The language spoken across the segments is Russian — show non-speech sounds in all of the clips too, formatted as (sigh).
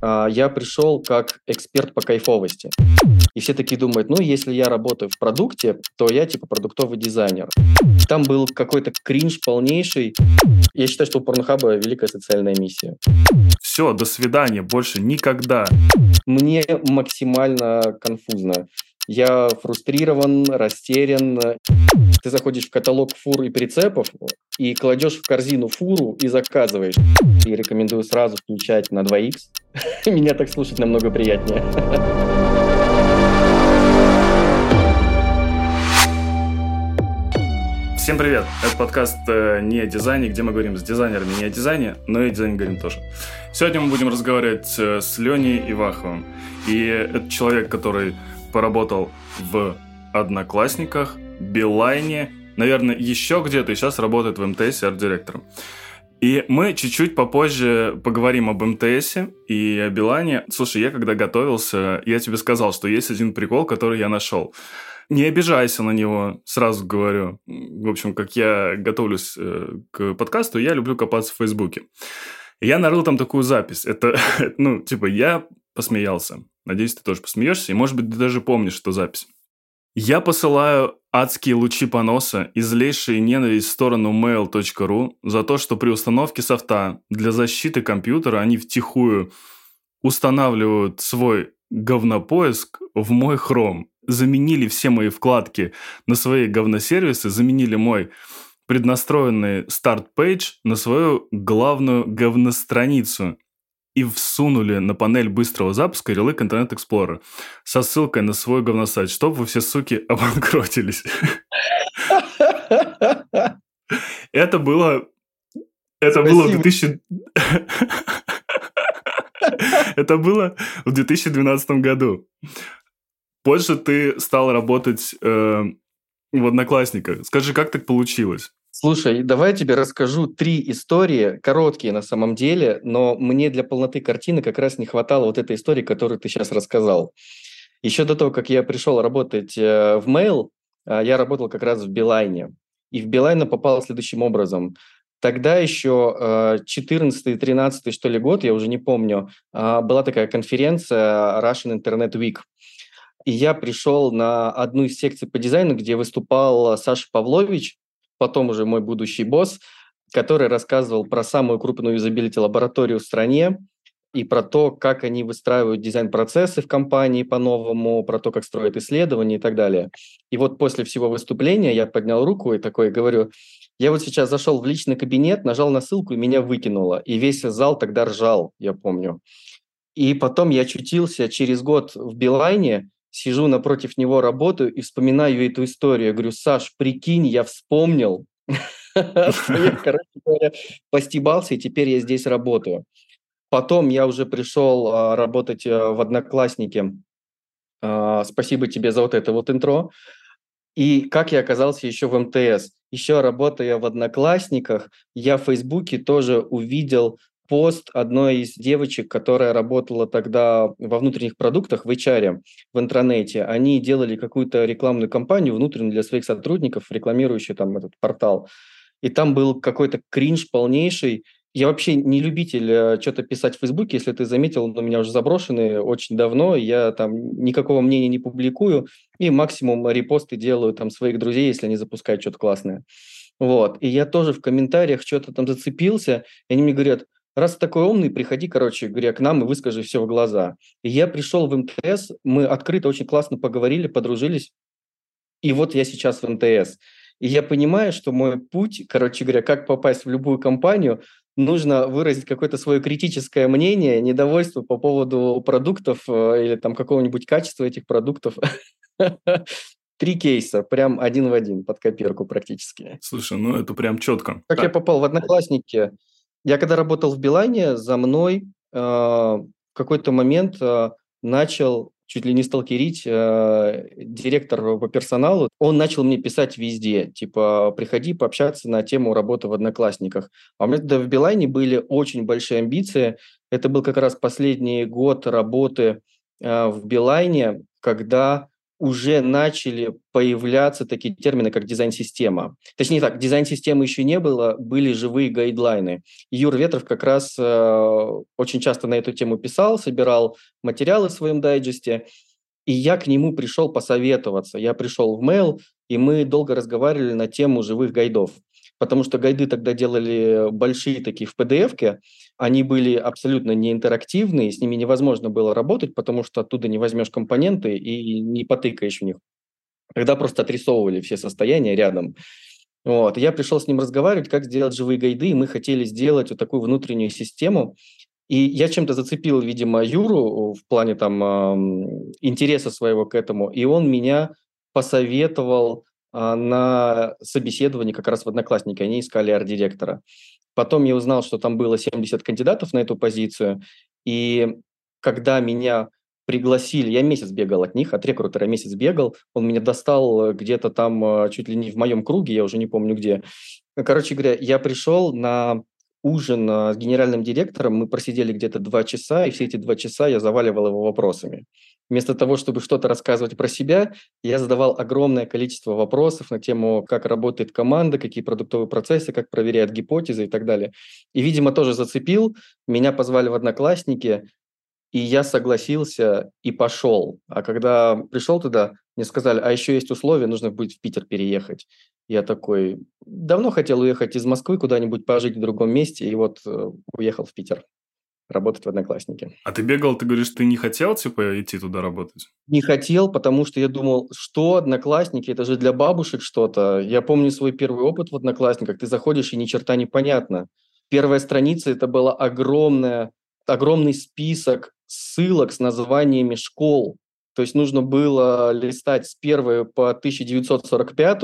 а, я пришел как эксперт по кайфовости. И все такие думают, ну, если я работаю в продукте, то я типа продуктовый дизайнер. Там был какой-то кринж полнейший. Я считаю, что у Порнхаба великая социальная миссия. Все, до свидания, больше никогда. Мне максимально конфузно. Я фрустрирован, растерян. Ты заходишь в каталог фур и прицепов и кладешь в корзину фуру и заказываешь. И рекомендую сразу включать на 2х. (laughs) Меня так слушать намного приятнее. Всем привет! Это подкаст э, не о дизайне, где мы говорим с дизайнерами не о дизайне, но и о дизайне говорим тоже. Сегодня мы будем разговаривать э, с Леней Иваховым. И это человек, который поработал в Одноклассниках, Билайне, наверное, еще где-то, и сейчас работает в МТС арт-директором. И мы чуть-чуть попозже поговорим об МТС и о Билайне. Слушай, я когда готовился, я тебе сказал, что есть один прикол, который я нашел. Не обижайся на него, сразу говорю. В общем, как я готовлюсь э, к подкасту, я люблю копаться в Фейсбуке. Я нарыл там такую запись. Это, (laughs) ну, типа, я посмеялся. Надеюсь, ты тоже посмеешься, и, может быть, ты даже помнишь эту запись. Я посылаю адские лучи поноса и злейшие ненависть в сторону mail.ru за то, что при установке софта для защиты компьютера они втихую устанавливают свой говнопоиск в мой Chrome. Заменили все мои вкладки на свои говносервисы, заменили мой преднастроенный старт-пейдж на свою главную говностраницу и всунули на панель быстрого запуска ярлык Internet Explorer со ссылкой на свой говносайт, чтобы вы все, суки, (laughs) обанкротились. Это было... Это было в 2000... (laughs) Это было в 2012 году. Позже ты стал работать э, в Одноклассниках. Скажи, как так получилось? Слушай, давай я тебе расскажу три истории, короткие на самом деле, но мне для полноты картины как раз не хватало вот этой истории, которую ты сейчас рассказал. Еще до того, как я пришел работать э, в Mail, э, я работал как раз в Билайне. И в Билайн попал следующим образом. Тогда еще 14-13 э, что ли год, я уже не помню, была такая конференция Russian Internet Week. И я пришел на одну из секций по дизайну, где выступал Саша Павлович, потом уже мой будущий босс, который рассказывал про самую крупную юзабилити-лабораторию в стране и про то, как они выстраивают дизайн-процессы в компании по-новому, про то, как строят исследования и так далее. И вот после всего выступления я поднял руку и такой говорю, я вот сейчас зашел в личный кабинет, нажал на ссылку, и меня выкинуло. И весь зал тогда ржал, я помню. И потом я очутился через год в Билайне, сижу напротив него, работаю и вспоминаю эту историю. Я говорю, Саш, прикинь, я вспомнил, (laughs) (laughs) короче говоря, постебался, и теперь я здесь работаю. Потом я уже пришел а, работать э, в Одноклассники. А, спасибо тебе за вот это вот интро. И как я оказался еще в МТС? Еще работая в Одноклассниках, я в Фейсбуке тоже увидел пост одной из девочек, которая работала тогда во внутренних продуктах в HR, в интернете. Они делали какую-то рекламную кампанию внутреннюю для своих сотрудников, рекламирующую там этот портал. И там был какой-то кринж полнейший. Я вообще не любитель э, что-то писать в Фейсбуке, если ты заметил, у меня уже заброшены очень давно, я там никакого мнения не публикую, и максимум репосты делаю там своих друзей, если они запускают что-то классное. Вот. И я тоже в комментариях что-то там зацепился, и они мне говорят, раз ты такой умный, приходи, короче говоря, к нам и выскажи все в глаза. И я пришел в МТС, мы открыто очень классно поговорили, подружились, и вот я сейчас в МТС. И я понимаю, что мой путь, короче говоря, как попасть в любую компанию, нужно выразить какое-то свое критическое мнение, недовольство по поводу продуктов э, или там какого-нибудь качества этих продуктов. (laughs) Три кейса, прям один в один, под копирку практически. Слушай, ну это прям четко. Как так. я попал в Одноклассники, я когда работал в Билайне, за мной э, в какой-то момент э, начал чуть ли не сталкерить э, директор по персоналу. Он начал мне писать везде, типа, приходи пообщаться на тему работы в Одноклассниках. А у меня тогда в Билайне были очень большие амбиции. Это был как раз последний год работы э, в Билайне, когда уже начали появляться такие термины, как дизайн-система. Точнее так, дизайн-системы еще не было, были живые гайдлайны. Юр Ветров как раз э, очень часто на эту тему писал, собирал материалы в своем дайджесте, и я к нему пришел посоветоваться. Я пришел в mail, и мы долго разговаривали на тему живых гайдов потому что гайды тогда делали большие такие в PDF-ке, они были абсолютно не интерактивные, с ними невозможно было работать, потому что оттуда не возьмешь компоненты и не потыкаешь в них. Тогда просто отрисовывали все состояния рядом. Вот. я пришел с ним разговаривать, как сделать живые гайды, и мы хотели сделать вот такую внутреннюю систему. И я чем-то зацепил, видимо, Юру в плане там интереса своего к этому, и он меня посоветовал на собеседовании как раз в Одноклассники, они искали арт-директора. Потом я узнал, что там было 70 кандидатов на эту позицию, и когда меня пригласили, я месяц бегал от них, от рекрутера месяц бегал, он меня достал где-то там а, чуть ли не в моем круге, я уже не помню где. Короче говоря, я пришел на ужин с генеральным директором, мы просидели где-то два часа, и все эти два часа я заваливал его вопросами. Вместо того, чтобы что-то рассказывать про себя, я задавал огромное количество вопросов на тему, как работает команда, какие продуктовые процессы, как проверяют гипотезы и так далее. И, видимо, тоже зацепил. Меня позвали в одноклассники, и я согласился и пошел. А когда пришел туда, мне сказали, а еще есть условия, нужно будет в Питер переехать. Я такой, давно хотел уехать из Москвы куда-нибудь пожить в другом месте, и вот э, уехал в Питер работать в Одноклассники. А ты бегал, ты говоришь, ты не хотел, типа, идти туда работать? Не хотел, потому что я думал, что Одноклассники, это же для бабушек что-то. Я помню свой первый опыт в Одноклассниках, ты заходишь, и ни черта не понятно. Первая страница, это была огромная, огромный список ссылок с названиями школ. То есть нужно было листать с первой по 1945,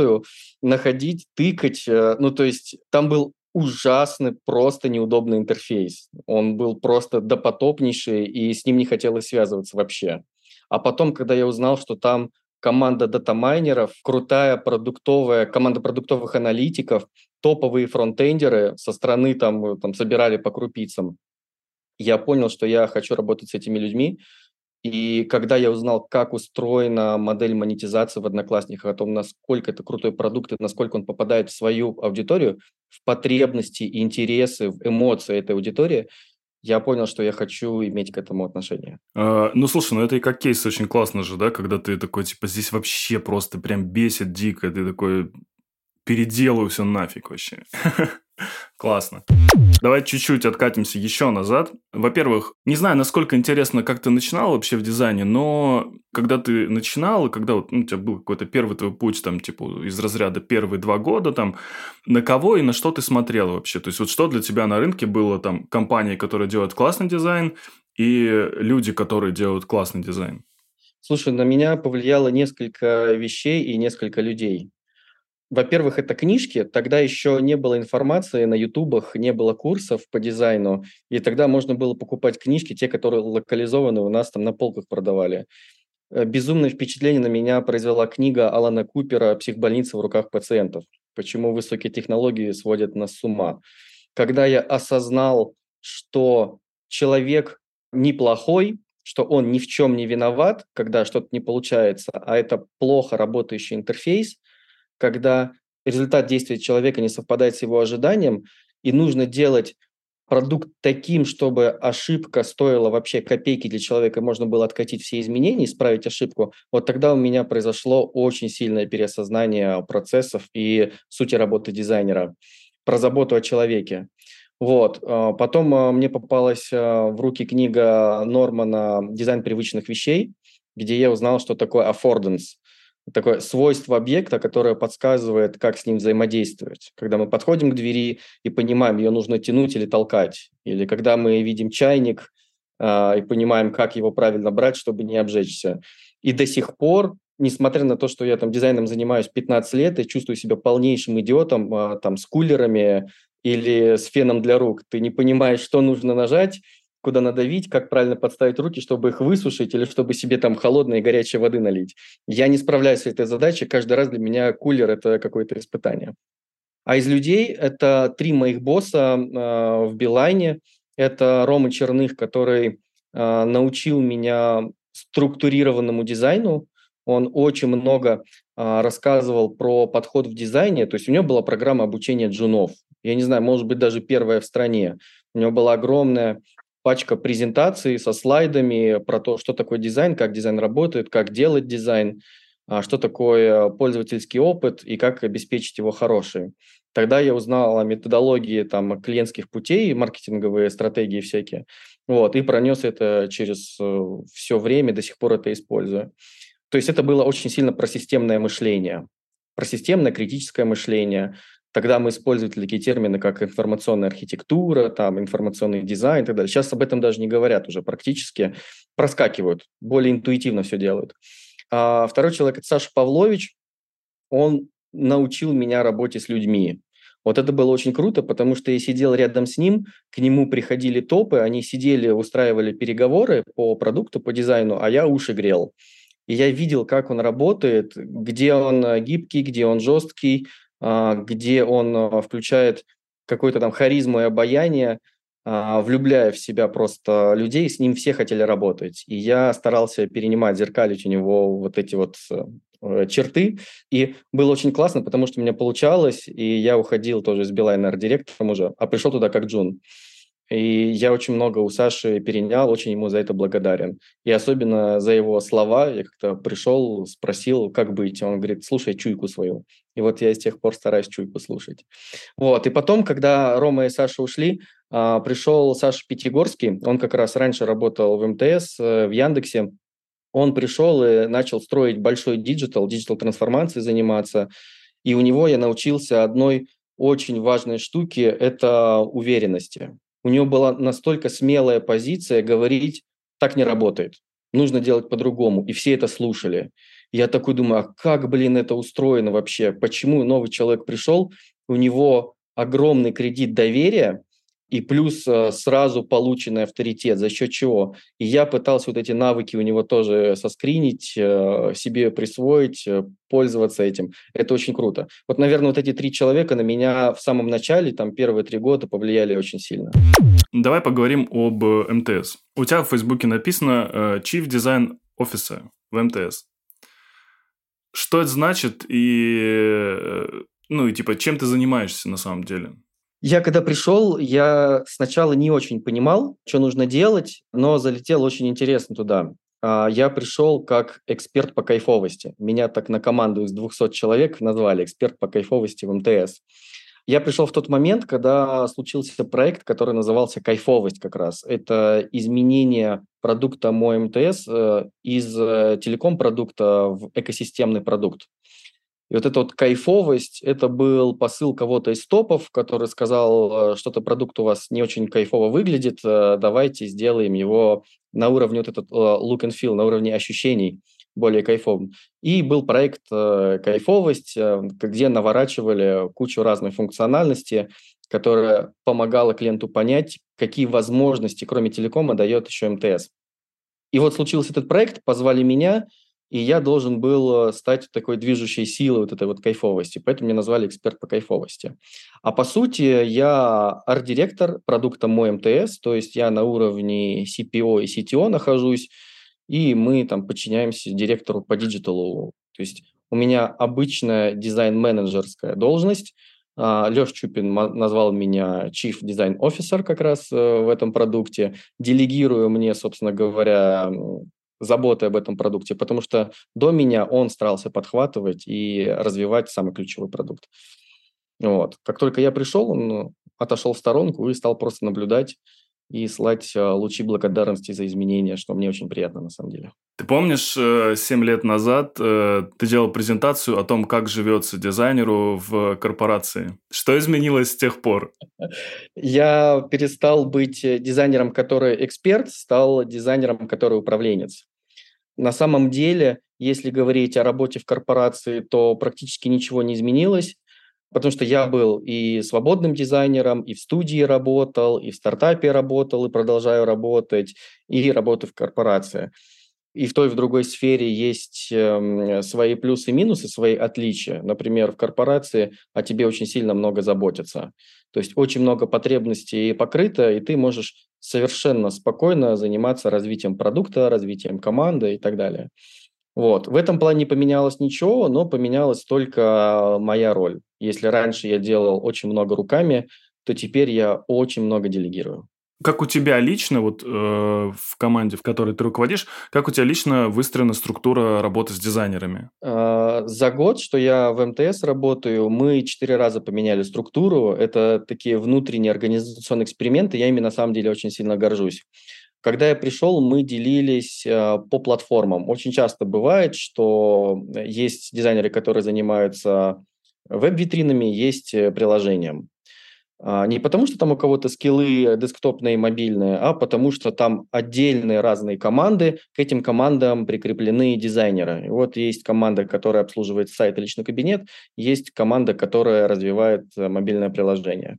находить, тыкать. Э, ну, то есть там был ужасный, просто неудобный интерфейс. Он был просто допотопнейший, и с ним не хотелось связываться вообще. А потом, когда я узнал, что там команда датамайнеров, крутая продуктовая, команда продуктовых аналитиков, топовые фронтендеры со стороны там, там собирали по крупицам, я понял, что я хочу работать с этими людьми, и когда я узнал, как устроена модель монетизации в Одноклассниках, о том, насколько это крутой продукт и насколько он попадает в свою аудиторию, в потребности, интересы, в эмоции этой аудитории, я понял, что я хочу иметь к этому отношение. А, ну, слушай, ну это и как кейс очень классно же, да, когда ты такой, типа, здесь вообще просто прям бесит дико, ты такой, переделаю все нафиг вообще. (laughs) Классно. Давай чуть-чуть откатимся еще назад. Во-первых, не знаю, насколько интересно, как ты начинал вообще в дизайне, но когда ты начинал, когда вот, ну, у тебя был какой-то первый твой путь, там, типа, из разряда первые два года, там, на кого и на что ты смотрел вообще? То есть, вот что для тебя на рынке было, там, компании, которые делают классный дизайн, и люди, которые делают классный дизайн? Слушай, на меня повлияло несколько вещей и несколько людей. Во-первых, это книжки. Тогда еще не было информации на ютубах, не было курсов по дизайну. И тогда можно было покупать книжки, те, которые локализованы у нас там на полках продавали. Э, безумное впечатление на меня произвела книга Алана Купера «Психбольница в руках пациентов. Почему высокие технологии сводят нас с ума». Когда я осознал, что человек неплохой, что он ни в чем не виноват, когда что-то не получается, а это плохо работающий интерфейс – когда результат действия человека не совпадает с его ожиданием, и нужно делать продукт таким, чтобы ошибка стоила вообще копейки для человека, можно было откатить все изменения, исправить ошибку, вот тогда у меня произошло очень сильное переосознание процессов и сути работы дизайнера, про заботу о человеке. Вот. А, потом а, мне попалась а, в руки книга Нормана «Дизайн привычных вещей», где я узнал, что такое affordance такое свойство объекта, которое подсказывает, как с ним взаимодействовать. Когда мы подходим к двери и понимаем, ее нужно тянуть или толкать. Или когда мы видим чайник э, и понимаем, как его правильно брать, чтобы не обжечься. И до сих пор, несмотря на то, что я там дизайном занимаюсь 15 лет и чувствую себя полнейшим идиотом, э, там, с кулерами или с феном для рук, ты не понимаешь, что нужно нажать, куда надавить, как правильно подставить руки, чтобы их высушить или чтобы себе там холодной и горячей воды налить. Я не справляюсь с этой задачей. Каждый раз для меня кулер – это какое-то испытание. А из людей это три моих босса э, в Билайне. Это Рома Черных, который э, научил меня структурированному дизайну. он очень много а, рассказывал про подход в дизайне. То есть у него была программа обучения джунов. Я не знаю, может быть, даже первая в стране. У него была огромная пачка презентаций со слайдами про то, что такое дизайн, как дизайн работает, как делать дизайн, а, что такое пользовательский опыт и как обеспечить его хороший. Тогда я узнал о методологии там, клиентских путей, маркетинговые стратегии всякие, вот, и пронес это через э, все время, до сих пор это использую. То есть это было очень сильно про системное мышление, про системное критическое мышление. Тогда мы использовали такие термины, как информационная архитектура, там, информационный дизайн и так далее. Сейчас об этом даже не говорят уже практически, проскакивают, более интуитивно все делают. А второй человек – это Саша Павлович. Он научил меня работе с людьми. Вот это было очень круто, потому что я сидел рядом с ним, к нему приходили топы, они сидели, устраивали переговоры по продукту, по дизайну, а я уши грел. И я видел, как он работает, где он гибкий, где он жесткий, где он э, включает какую-то там харизму и обаяние, а, влюбляя в себя просто людей, с ним все хотели работать. И я старался перенимать, зеркалить у него вот эти вот э, черты. И было очень классно, потому что у меня получалось, и я уходил тоже из Билайна директором уже, а пришел туда как Джун. И я очень много у Саши перенял, очень ему за это благодарен. И особенно за его слова. Я как-то пришел, спросил, как быть. Он говорит, слушай чуйку свою. И вот я с тех пор стараюсь чуйку слушать. Вот. И потом, когда Рома и Саша ушли, а, пришел Саша Пятигорский. Он как раз раньше работал в МТС, э, в Яндексе. Он пришел и начал строить большой digital, digital-трансформацией заниматься. И у него я научился одной очень важной штуке – это уверенности у него была настолько смелая позиция говорить, так не работает, нужно делать по-другому. И все это слушали. Я такой думаю, а как, блин, это устроено вообще? Почему новый человек пришел, у него огромный кредит доверия, и плюс э, сразу полученный авторитет, за счет чего. И я пытался вот эти навыки у него тоже соскринить, э, себе присвоить, э, пользоваться этим. Это очень круто. Вот, наверное, вот эти три человека на меня в самом начале, там, первые три года повлияли очень сильно. Давай поговорим об МТС. У тебя в Фейсбуке написано Chief Design Officer в МТС. Что это значит и, ну, и типа, чем ты занимаешься на самом деле? Я когда пришел, я сначала не очень понимал, что нужно делать, но залетел очень интересно туда. А, я пришел как эксперт по кайфовости. Меня так на команду из 200 человек назвали эксперт по кайфовости в МТС. Я пришел в тот момент, когда случился проект, который назывался «Кайфовость» как раз. Это изменение продукта мой МТС э, из э, телеком-продукта в экосистемный продукт. И вот эта вот кайфовость, это был посыл кого-то из топов, который сказал, э, что-то продукт у вас не очень кайфово выглядит, давайте сделаем его на уровне вот этот look and feel, на уровне ощущений более кайфовым. И был проект «Кайфовость», где наворачивали кучу разной функциональности, которая помогала клиенту понять, какие возможности, кроме телекома, дает еще МТС. И вот случился этот проект, позвали меня – и я должен был э, стать такой движущей силой вот этой вот кайфовости, поэтому меня назвали эксперт по кайфовости. А по сути я арт-директор продукта мой МТС, то есть я на уровне CPO и CTO нахожусь, и мы там подчиняемся директору по digital у. То есть у меня обычная дизайн-менеджерская должность, а, Леша Чупин назвал меня Chief Design Officer как раз э, в этом продукте. Делегирую мне, собственно говоря, заботы об этом продукте, потому что до меня он старался подхватывать и развивать самый ключевой продукт. Вот. Как только я пришел, он отошел в сторонку и стал просто наблюдать и слать э, лучи благодарности за изменения, что мне очень приятно на самом деле. Ты помнишь, 7 э, лет назад э, ты делал презентацию о том, как живется дизайнеру в корпорации. Что изменилось с тех пор? Я перестал быть дизайнером, который эксперт, стал дизайнером, который управленец. На самом деле, если говорить о работе в корпорации, то практически ничего не изменилось, потому что я был и свободным дизайнером, и в студии работал, и в стартапе работал, и продолжаю работать, и работаю в корпорации. И в той, и в другой сфере есть э, свои плюсы и минусы, свои отличия. Например, в корпорации о тебе очень сильно много заботятся. То есть очень много потребностей покрыто, и ты можешь совершенно спокойно заниматься развитием продукта, развитием команды и так далее. Вот. В этом плане не поменялось ничего, но поменялась только моя роль. Если раньше я делал очень много руками, то теперь я очень много делегирую. Как у тебя лично, вот э, в команде, в которой ты руководишь, как у тебя лично выстроена структура работы с дизайнерами? Э, за год, что я в МТС работаю, мы четыре раза поменяли структуру. Это такие внутренние организационные эксперименты. Я ими на самом деле очень сильно горжусь. Когда я пришел, мы делились э, по платформам. Очень часто бывает, что есть дизайнеры, которые занимаются веб-витринами, есть э, приложением. А, не потому, что там у кого-то скиллы десктопные и мобильные, а потому что там отдельные разные команды, к этим командам прикреплены дизайнеры. И вот есть команда, которая обслуживает сайт и личный кабинет, есть команда, которая развивает э, мобильное приложение.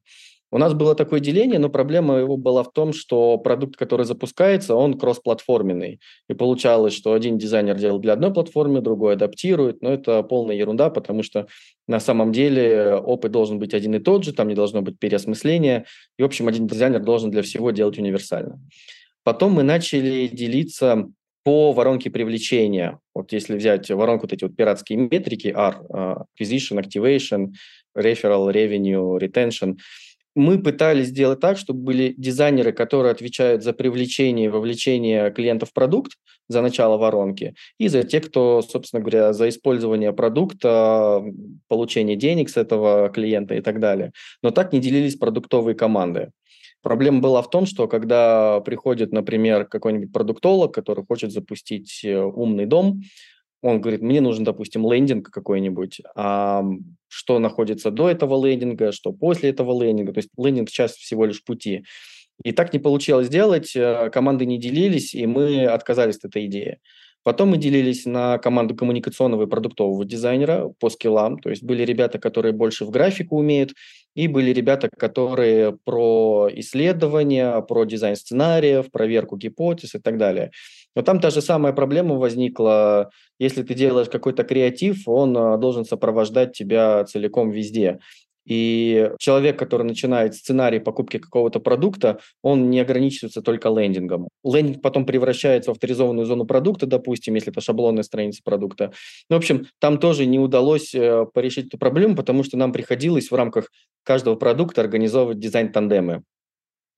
У нас было такое деление, но проблема его была в том, что продукт, который запускается, он кроссплатформенный. И получалось, что один дизайнер делал для одной платформы, другой адаптирует, но это полная ерунда, потому что на самом деле опыт должен быть один и тот же, там не должно быть переосмысления. И, в общем, один дизайнер должен для всего делать универсально. Потом мы начали делиться по воронке привлечения. Вот если взять воронку, вот эти вот пиратские метрики, R, а, Acquisition, Activation, Referral, Revenue, Retention – мы пытались сделать так, чтобы были дизайнеры, которые отвечают за привлечение и вовлечение клиентов в продукт, за начало воронки, и за те, кто, собственно говоря, за использование продукта, получение денег с этого клиента и так далее. Но так не делились продуктовые команды. Проблема была в том, что когда приходит, например, какой-нибудь продуктолог, который хочет запустить э, умный дом, он говорит, мне нужен, допустим, лендинг какой-нибудь, а что находится до этого лендинга, что после этого лендинга. То есть лендинг часть всего лишь пути. И так не получилось сделать, э, команды не делились, и мы отказались от этой идеи. Потом мы делились на команду коммуникационного и продуктового дизайнера по скиллам. То есть были ребята, которые больше в графику умеют, и были ребята, которые про исследования, про дизайн сценариев, проверку гипотез и так далее. Но там та же самая проблема возникла, если ты делаешь какой-то креатив, он а, должен сопровождать тебя целиком везде. И человек, который начинает сценарий покупки какого-то продукта, он не ограничивается только лендингом. Лендинг потом превращается в авторизованную зону продукта, допустим, если это шаблонная страница продукта. Ну, в общем, там тоже не удалось э, порешить эту проблему, потому что нам приходилось в рамках каждого продукта организовывать дизайн-тандемы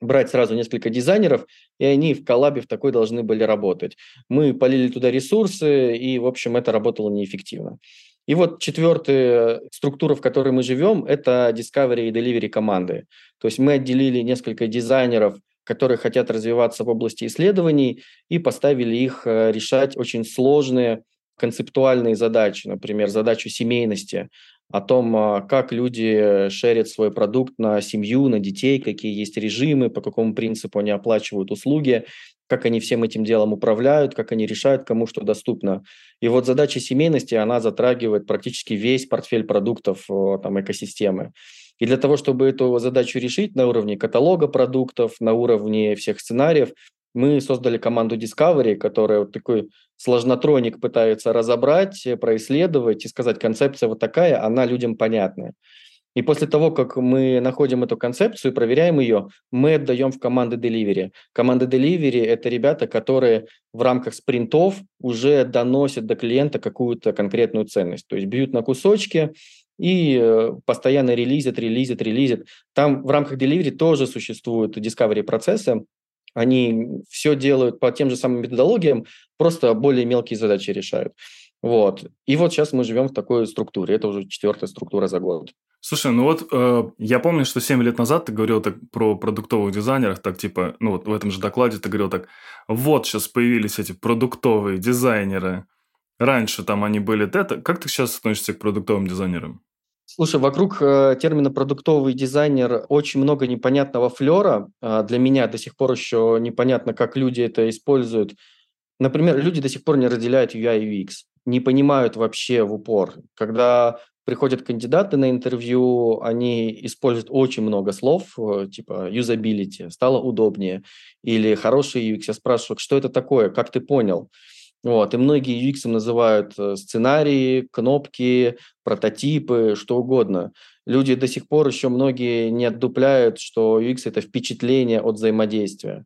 брать сразу несколько дизайнеров, и они в коллабе в такой должны были работать. Мы полили туда ресурсы, и, в общем, это работало неэффективно. И вот четвертая структура, в которой мы живем, это discovery и delivery команды. То есть мы отделили несколько дизайнеров, которые хотят развиваться в области исследований, и поставили их э, решать очень сложные концептуальные задачи, например, задачу семейности, о том, а, как люди шерят свой продукт на семью, на детей, какие есть режимы, по какому принципу они оплачивают услуги, как они всем этим делом управляют, как они решают, кому что доступно. И вот задача семейности, она затрагивает практически весь портфель продуктов там, экосистемы. И для того, чтобы эту задачу решить на уровне каталога продуктов, на уровне всех сценариев, мы создали команду Discovery, которая вот такой сложнотроник пытается разобрать, э, происследовать и сказать, концепция вот такая, она людям понятная. И после того, как мы находим эту концепцию и проверяем ее, мы отдаем в команды Delivery. Команды Delivery – это ребята, которые в рамках спринтов уже доносят до клиента какую-то конкретную ценность. То есть бьют на кусочки и э, постоянно релизят, релизят, релизят. Там в рамках Delivery тоже существуют discovery процессы, они все делают по тем же самым методологиям, просто более мелкие задачи решают. Вот. И вот сейчас мы живем в такой структуре. Это уже четвертая структура за год. Слушай, ну вот э, я помню, что 7 лет назад ты говорил так про продуктовых дизайнеров, так типа, ну вот в этом же докладе ты говорил так, вот сейчас появились эти продуктовые дизайнеры. Раньше там они были это. Как ты сейчас относишься к продуктовым дизайнерам? Слушай, вокруг э, термина продуктовый дизайнер очень много непонятного флера. Э, для меня до сих пор еще непонятно, как люди это используют. Например, люди до сих пор не разделяют UI и UX, не понимают вообще в упор. Когда приходят кандидаты на интервью, они используют очень много слов, э, типа юзабилити, стало удобнее, или хороший UX. Я спрашиваю, что это такое, как ты понял? Вот, и многие UX называют э, сценарии, кнопки, прототипы, что угодно. Люди до сих пор еще многие не отдупляют, что UX – это впечатление от взаимодействия.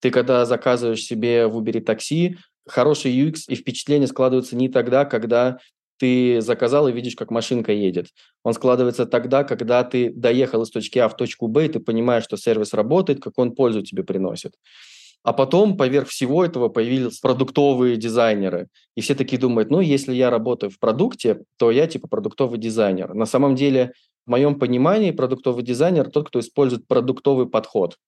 Ты когда заказываешь себе в Uber такси, хороший UX и впечатление складываются не тогда, когда ты заказал и видишь, как машинка едет. Он складывается тогда, когда ты доехал из точки А в точку Б, и ты понимаешь, что сервис работает, как он пользу тебе приносит. А потом поверх всего этого появились продуктовые дизайнеры. И все такие думают, ну, если я работаю в продукте, то я типа продуктовый дизайнер. На самом деле, в моем понимании, продуктовый дизайнер тот, кто использует продуктовый подход.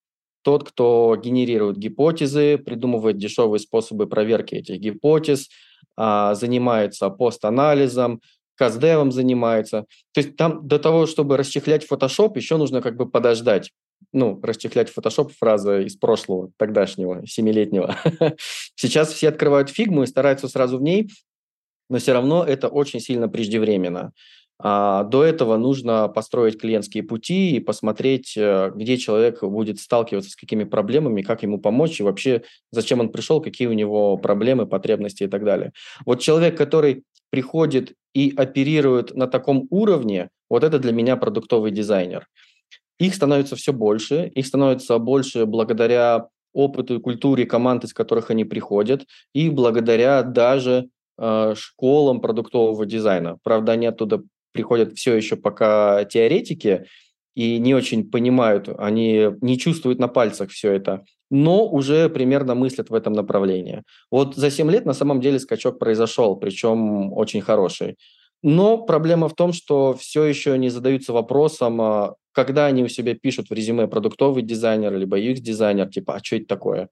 Тот, кто генерирует гипотезы, придумывает дешевые способы проверки этих гипотез, а, занимается пост-анализом, каздевом занимается. То есть там до того, чтобы расчехлять Photoshop, еще нужно как бы подождать ну, расчехлять Photoshop фраза из прошлого, тогдашнего, семилетнего. (laughs) Сейчас все открывают фигму и стараются сразу в ней, но все равно это очень сильно преждевременно. А до этого нужно построить клиентские пути и посмотреть, э, где человек будет сталкиваться с какими проблемами, как ему помочь и вообще зачем он пришел, какие у него проблемы, потребности и так далее. Вот человек, который приходит и оперирует на таком уровне, вот это для меня продуктовый дизайнер. Их становится все больше, их становится больше благодаря опыту и культуре команд, из которых они приходят, и благодаря даже э, школам продуктового дизайна. Правда, они оттуда приходят все еще пока теоретики и не очень понимают, они не чувствуют на пальцах все это, но уже примерно мыслят в этом направлении. Вот за 7 лет на самом деле скачок произошел, причем очень хороший. Но проблема в том, что все еще не задаются вопросом, а когда они у себя пишут в резюме продуктовый дизайнер либо UX-дизайнер, типа, а что это такое?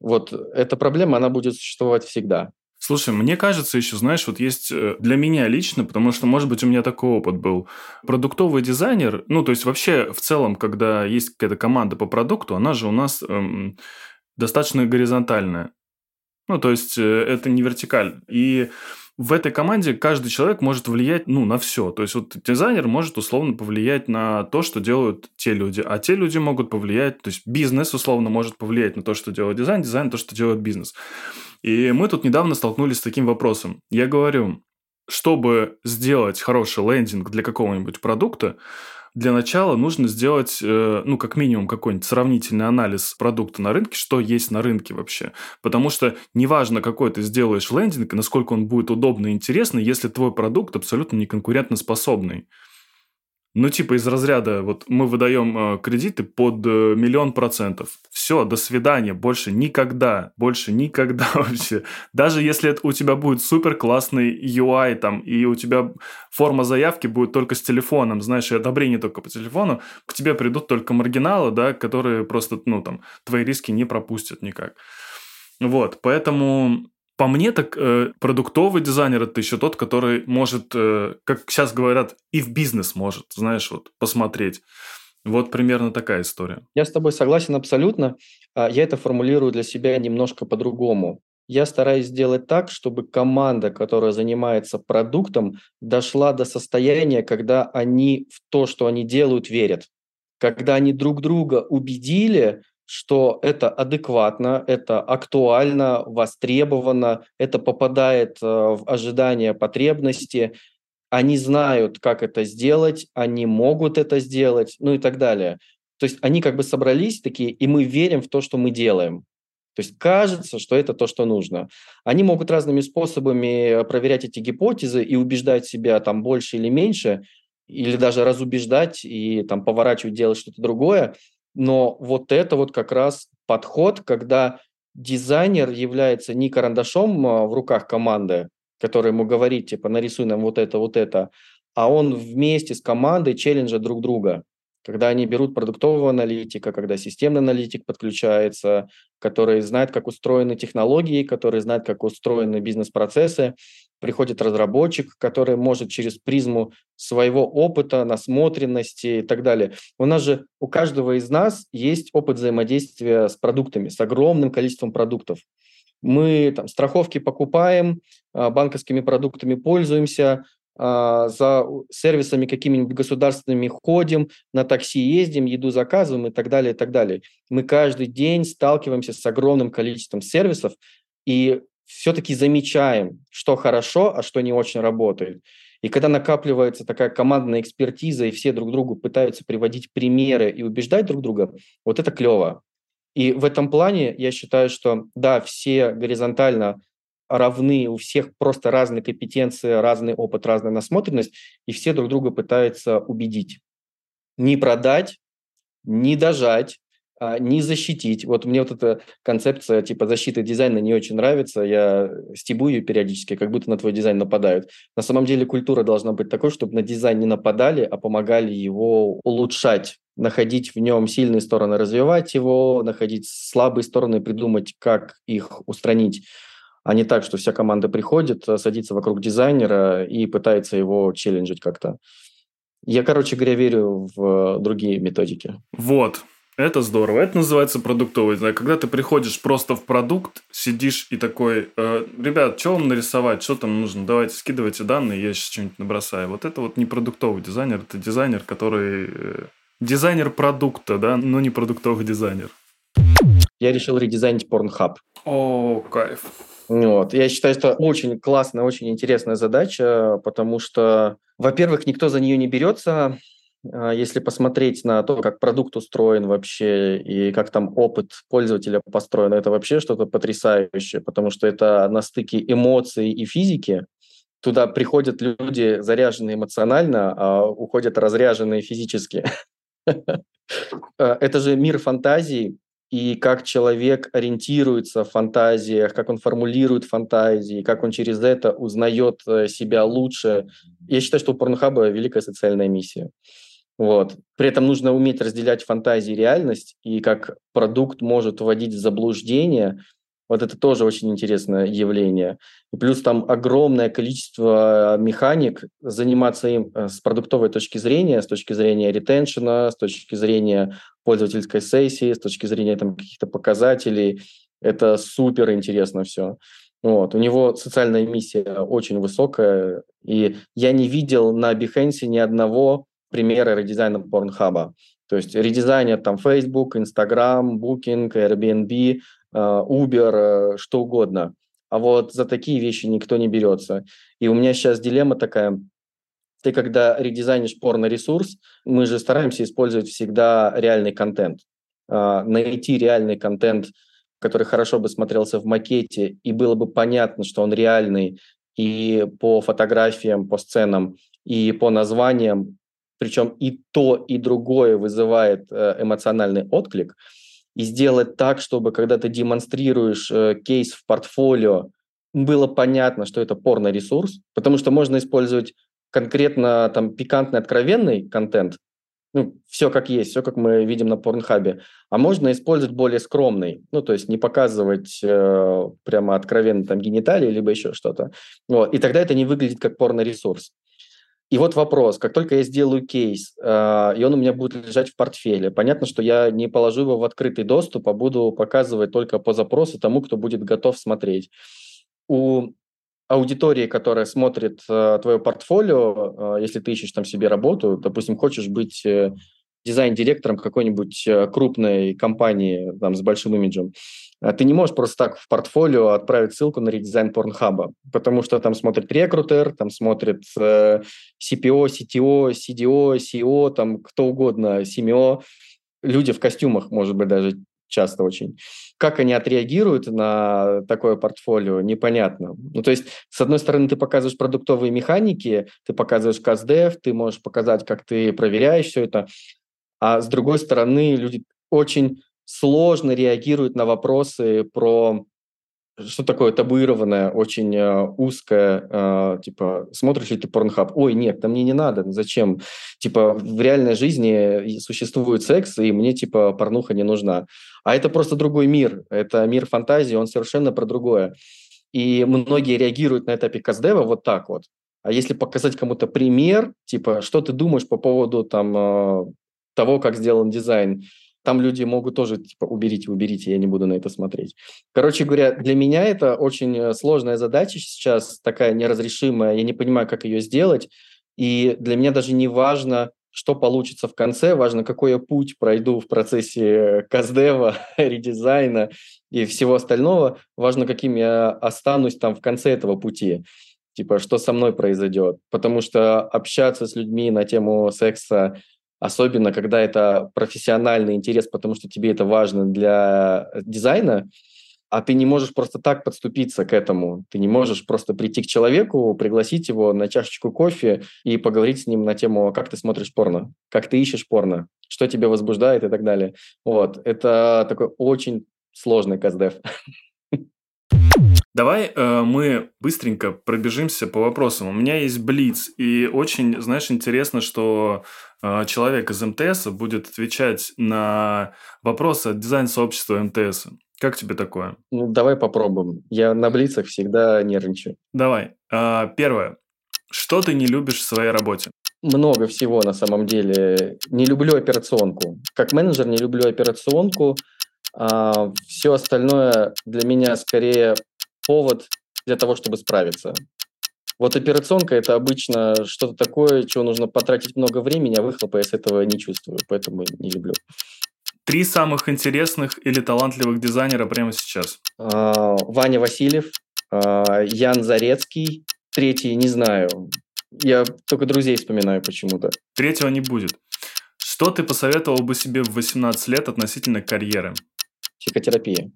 Вот эта проблема, она будет существовать всегда. Слушай, мне кажется, еще, знаешь, вот есть э, для меня лично, потому что, может быть, у меня такой опыт был. Продуктовый дизайнер, ну, то есть вообще в целом, когда есть какая-то команда по продукту, она же у нас эм, достаточно горизонтальная. Ну, то есть э, это не вертикаль. И в этой команде каждый человек может влиять ну, на все. То есть вот дизайнер может условно повлиять на то, что делают те люди, а те люди могут повлиять, то есть бизнес условно может повлиять на то, что делает дизайн, дизайн на то, что делает бизнес. И мы тут недавно столкнулись с таким вопросом. Я говорю, чтобы сделать хороший лендинг для какого-нибудь продукта, для начала нужно сделать, э, ну, как минимум, какой-нибудь сравнительный анализ продукта на рынке, что есть на рынке вообще. Потому что неважно, какой ты сделаешь лендинг, насколько он будет удобный и интересный, если твой продукт абсолютно не конкурентоспособный. Ну, типа из разряда, вот мы выдаем э, кредиты под э, миллион процентов. Все, до свидания, больше никогда, больше никогда (laughs) вообще. Даже если это, у тебя будет супер классный UI там, и у тебя форма заявки будет только с телефоном, знаешь, и одобрение только по телефону, к тебе придут только маргиналы, да, которые просто, ну, там, твои риски не пропустят никак. Вот, поэтому по мне, так э, продуктовый дизайнер это еще тот, который может, э, как сейчас говорят, и в бизнес может, знаешь, вот посмотреть. Вот примерно такая история. Я с тобой согласен абсолютно. А, я это формулирую для себя немножко по-другому. Я стараюсь сделать так, чтобы команда, которая занимается продуктом, дошла до состояния, когда они в то, что они делают, верят. Когда они друг друга убедили, что это адекватно, это актуально, востребовано, это попадает э, в ожидания потребности, они знают, как это сделать, они могут это сделать, ну и так далее. То есть они как бы собрались такие, и мы верим в то, что мы делаем. То есть кажется, что это то, что нужно. Они могут разными способами проверять эти гипотезы и убеждать себя там больше или меньше, или даже разубеждать и там поворачивать, делать что-то другое. Но вот это вот как раз подход, когда дизайнер является не карандашом а, в руках команды, который ему говорит, типа, нарисуй нам вот это, вот это, а он вместе с командой челленджа друг друга. Когда они берут продуктового аналитика, когда системный аналитик подключается, который знает, как устроены технологии, который знает, как устроены бизнес-процессы, приходит разработчик, который может через призму своего опыта, насмотренности и так далее. У нас же, у каждого из нас есть опыт взаимодействия с продуктами, с огромным количеством продуктов. Мы там страховки покупаем, а, банковскими продуктами пользуемся, за сервисами какими-нибудь государственными ходим, на такси ездим, еду заказываем и так далее, и так далее. Мы каждый день сталкиваемся с огромным количеством сервисов, и все-таки замечаем, что хорошо, а что не очень работает. И когда накапливается такая командная экспертиза, и все друг другу пытаются приводить примеры и убеждать друг друга, вот это клево. И в этом плане я считаю, что да, все горизонтально равны, у всех просто разные компетенции, разный опыт, разная насмотренность, и все друг друга пытаются убедить. Не продать, не дожать, а, не защитить. Вот мне вот эта концепция типа защиты дизайна не очень нравится. Я стебу ее периодически, как будто на твой дизайн нападают. На самом деле культура должна быть такой, чтобы на дизайн не нападали, а помогали его улучшать находить в нем сильные стороны, развивать его, находить слабые стороны, придумать, как их устранить, а не так, что вся команда приходит, садится вокруг дизайнера и пытается его челленджить как-то. Я, короче говоря, верю в другие методики. Вот, это здорово. Это называется продуктовый дизайн. Когда ты приходишь просто в продукт, сидишь и такой, э, ребят, что вам нарисовать, что там нужно, давайте скидывайте данные, я сейчас что-нибудь набросаю. Вот это вот не продуктовый дизайнер, это дизайнер, который э, дизайнер продукта, да, но не продуктовый дизайнер. Я решил редизайнить Pornhub. О, кайф. Вот. Я считаю, что очень классная, очень интересная задача, потому что, во-первых, никто за нее не берется. А, если посмотреть на то, как продукт устроен вообще и как там опыт пользователя построен, это вообще что-то потрясающее, потому что это на стыке эмоций и физики. Туда приходят люди заряженные эмоционально, а уходят разряженные физически. Э, (laughs) это же мир фантазий, и как человек ориентируется в фантазиях, как он формулирует фантазии, как он через это узнает э, себя лучше. Я считаю, что у Порнхаба великая социальная миссия. Вот. При этом нужно уметь разделять фантазии и реальность, и как продукт может вводить в заблуждение – вот это тоже очень интересное явление. И плюс там огромное количество механик, заниматься им э, с продуктовой точки зрения, с точки зрения ретеншена, с точки зрения пользовательской сессии, с точки зрения там, каких-то показателей. Это супер интересно все. Вот. У него социальная миссия очень высокая, и я не видел на Behance ни одного примера редизайна Pornhub. То есть редизайнят там Facebook, Instagram, Booking, Airbnb, Uber, э, что угодно. А вот за такие вещи никто не берется. И у меня сейчас дилемма такая. Ты когда редизайнишь порно-ресурс, мы же стараемся использовать всегда реальный контент. Э, найти реальный контент, который хорошо бы смотрелся в макете, и было бы понятно, что он реальный и по фотографиям, по сценам, и по названиям, причем и то, и другое вызывает эмоциональный отклик – и сделать так, чтобы когда ты демонстрируешь э, кейс в портфолио, было понятно, что это порно-ресурс, потому что можно использовать конкретно там пикантный, откровенный контент, ну, все как есть, все как мы видим на порнхабе, а можно использовать более скромный, ну, то есть не показывать э, прямо откровенно там гениталии, либо еще что-то. Вот. И тогда это не выглядит как порно-ресурс. И вот вопрос, как только я сделаю кейс, э, и он у меня будет лежать в портфеле, понятно, что я не положу его в открытый доступ, а буду показывать только по запросу тому, кто будет готов смотреть. У аудитории, которая смотрит э, твое портфолио, э, если ты ищешь там себе работу, допустим, хочешь быть э, дизайн-директором какой-нибудь э, крупной компании там, с большим имиджем, ты не можешь просто так в портфолио отправить ссылку на редизайн Порнхаба, потому что там смотрит рекрутер, там смотрит э, CPO, CTO, CDO, CEO, там кто угодно, CMO, люди в костюмах, может быть, даже часто очень. Как они отреагируют на такое портфолио, непонятно. Ну, то есть, с одной стороны, ты показываешь продуктовые механики, ты показываешь CastDev, ты можешь показать, как ты проверяешь все это, а с другой стороны, люди очень сложно реагируют на вопросы про что такое табуированное, очень э, узкое, э, типа, смотришь ли ты порнхаб? Ой, нет, там мне не надо, зачем? Типа, в реальной жизни существует секс, и мне, типа, порнуха не нужна. А это просто другой мир, это мир фантазии, он совершенно про другое. И многие реагируют на этапе каздева вот так вот. А если показать кому-то пример, типа, что ты думаешь по поводу там э, того, как сделан дизайн, там люди могут тоже, типа, уберите, уберите, я не буду на это смотреть. Короче говоря, для меня это очень э, сложная задача сейчас, такая неразрешимая, я не понимаю, как ее сделать, и для меня даже не важно, что получится в конце, важно, какой я путь пройду в процессе каздева, (laughs) редизайна и всего остального, важно, каким я останусь там в конце этого пути типа, что со мной произойдет. Потому что общаться с людьми на тему секса особенно когда это профессиональный интерес, потому что тебе это важно для дизайна, а ты не можешь просто так подступиться к этому. Ты не можешь просто прийти к человеку, пригласить его на чашечку кофе и поговорить с ним на тему, как ты смотришь порно, как ты ищешь порно, что тебя возбуждает и так далее. Вот. Это такой очень сложный каздев. (laughs) Давай э, мы быстренько пробежимся по вопросам. У меня есть Блиц, и очень, знаешь, интересно, что э, человек из МТС будет отвечать на вопросы от дизайн-сообщества МТС. Как тебе такое? Ну, давай попробуем. Я на Блицах всегда нервничаю. Давай. Э, первое. Что ты не любишь в своей работе? Много всего на самом деле. Не люблю операционку. Как менеджер не люблю операционку. А, все остальное для меня скорее повод для того, чтобы справиться. Вот операционка – это обычно что-то такое, чего нужно потратить много времени, а выхлопа я с этого не чувствую, поэтому не люблю. Три самых интересных или талантливых дизайнера прямо сейчас. А, Ваня Васильев, а, Ян Зарецкий, третий не знаю. Я только друзей вспоминаю почему-то. Третьего не будет. Что ты посоветовал бы себе в 18 лет относительно карьеры? Психотерапия.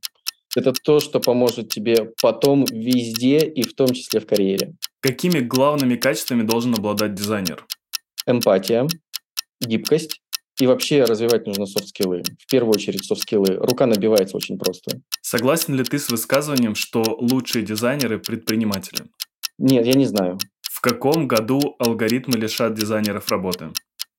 Это то, что поможет тебе потом везде и в том числе в карьере. Какими главными качествами должен обладать дизайнер? Эмпатия, гибкость и вообще развивать нужно софт-скиллы. В первую очередь софт-скиллы. Рука набивается очень просто. Согласен ли ты с высказыванием, что лучшие дизайнеры – предприниматели? Нет, я не знаю. В каком году алгоритмы лишат дизайнеров работы?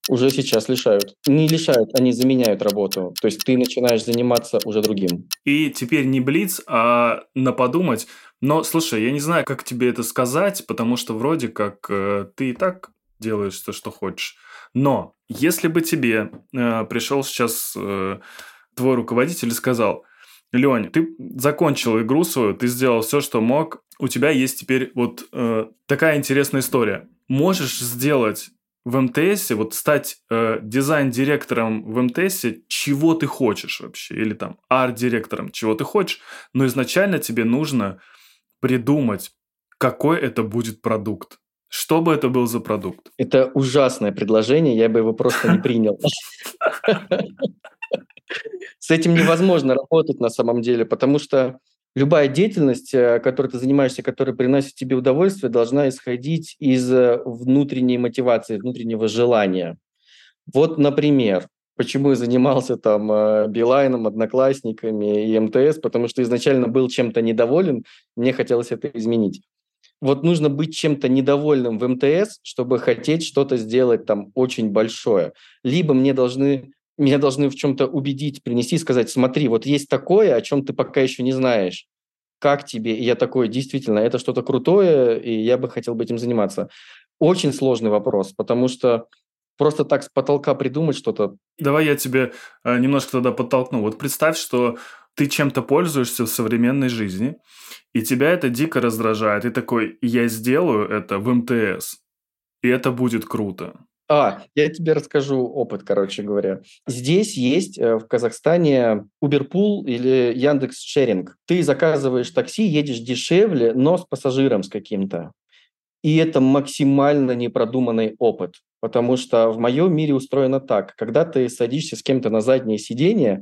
Уже сейчас лишают. Не лишают, они заменяют работу. То есть ты начинаешь заниматься уже другим. И теперь не блиц, а на подумать. Но, слушай, я не знаю, как тебе это сказать, потому что вроде как э, ты и так делаешь то, что хочешь. Но если бы тебе э, пришел сейчас э, твой руководитель и сказал, Лень, ты закончил игру свою, ты сделал все, что мог, у тебя есть теперь вот э, такая интересная история. Можешь сделать в МТС, вот стать э, дизайн-директором в МТС, чего ты хочешь вообще, или там арт-директором, чего ты хочешь, но изначально тебе нужно придумать, какой это будет продукт. Что бы это был за продукт? Это ужасное предложение, я бы его просто не (laughs) принял. С этим невозможно работать на самом деле, потому что любая деятельность, э, которой ты занимаешься, которая приносит тебе удовольствие, должна исходить из э, внутренней мотивации, внутреннего желания. Вот, например, почему я занимался там э, Билайном, Одноклассниками и МТС, потому что изначально был чем-то недоволен, мне хотелось это изменить. Вот нужно быть чем-то недовольным в МТС, чтобы хотеть что-то сделать там очень большое. Либо мне должны меня должны в чем-то убедить, принести, сказать, смотри, вот есть такое, о чем ты пока еще не знаешь. Как тебе? И я такой, действительно, это что-то крутое, и я бы хотел бы этим заниматься. Очень сложный вопрос, потому что просто так с потолка придумать что-то. Давай я тебе э, немножко тогда подтолкну. Вот представь, что ты чем-то пользуешься в современной жизни, и тебя это дико раздражает. И такой, я сделаю это в МТС, и это будет круто. А, я тебе расскажу опыт, короче говоря. Здесь есть э, в Казахстане Uberpool или Яндекс Шеринг. Ты заказываешь такси, едешь дешевле, но с пассажиром с каким-то. И это максимально непродуманный опыт, потому что в моем мире устроено так. Когда ты садишься с кем-то на заднее сиденье,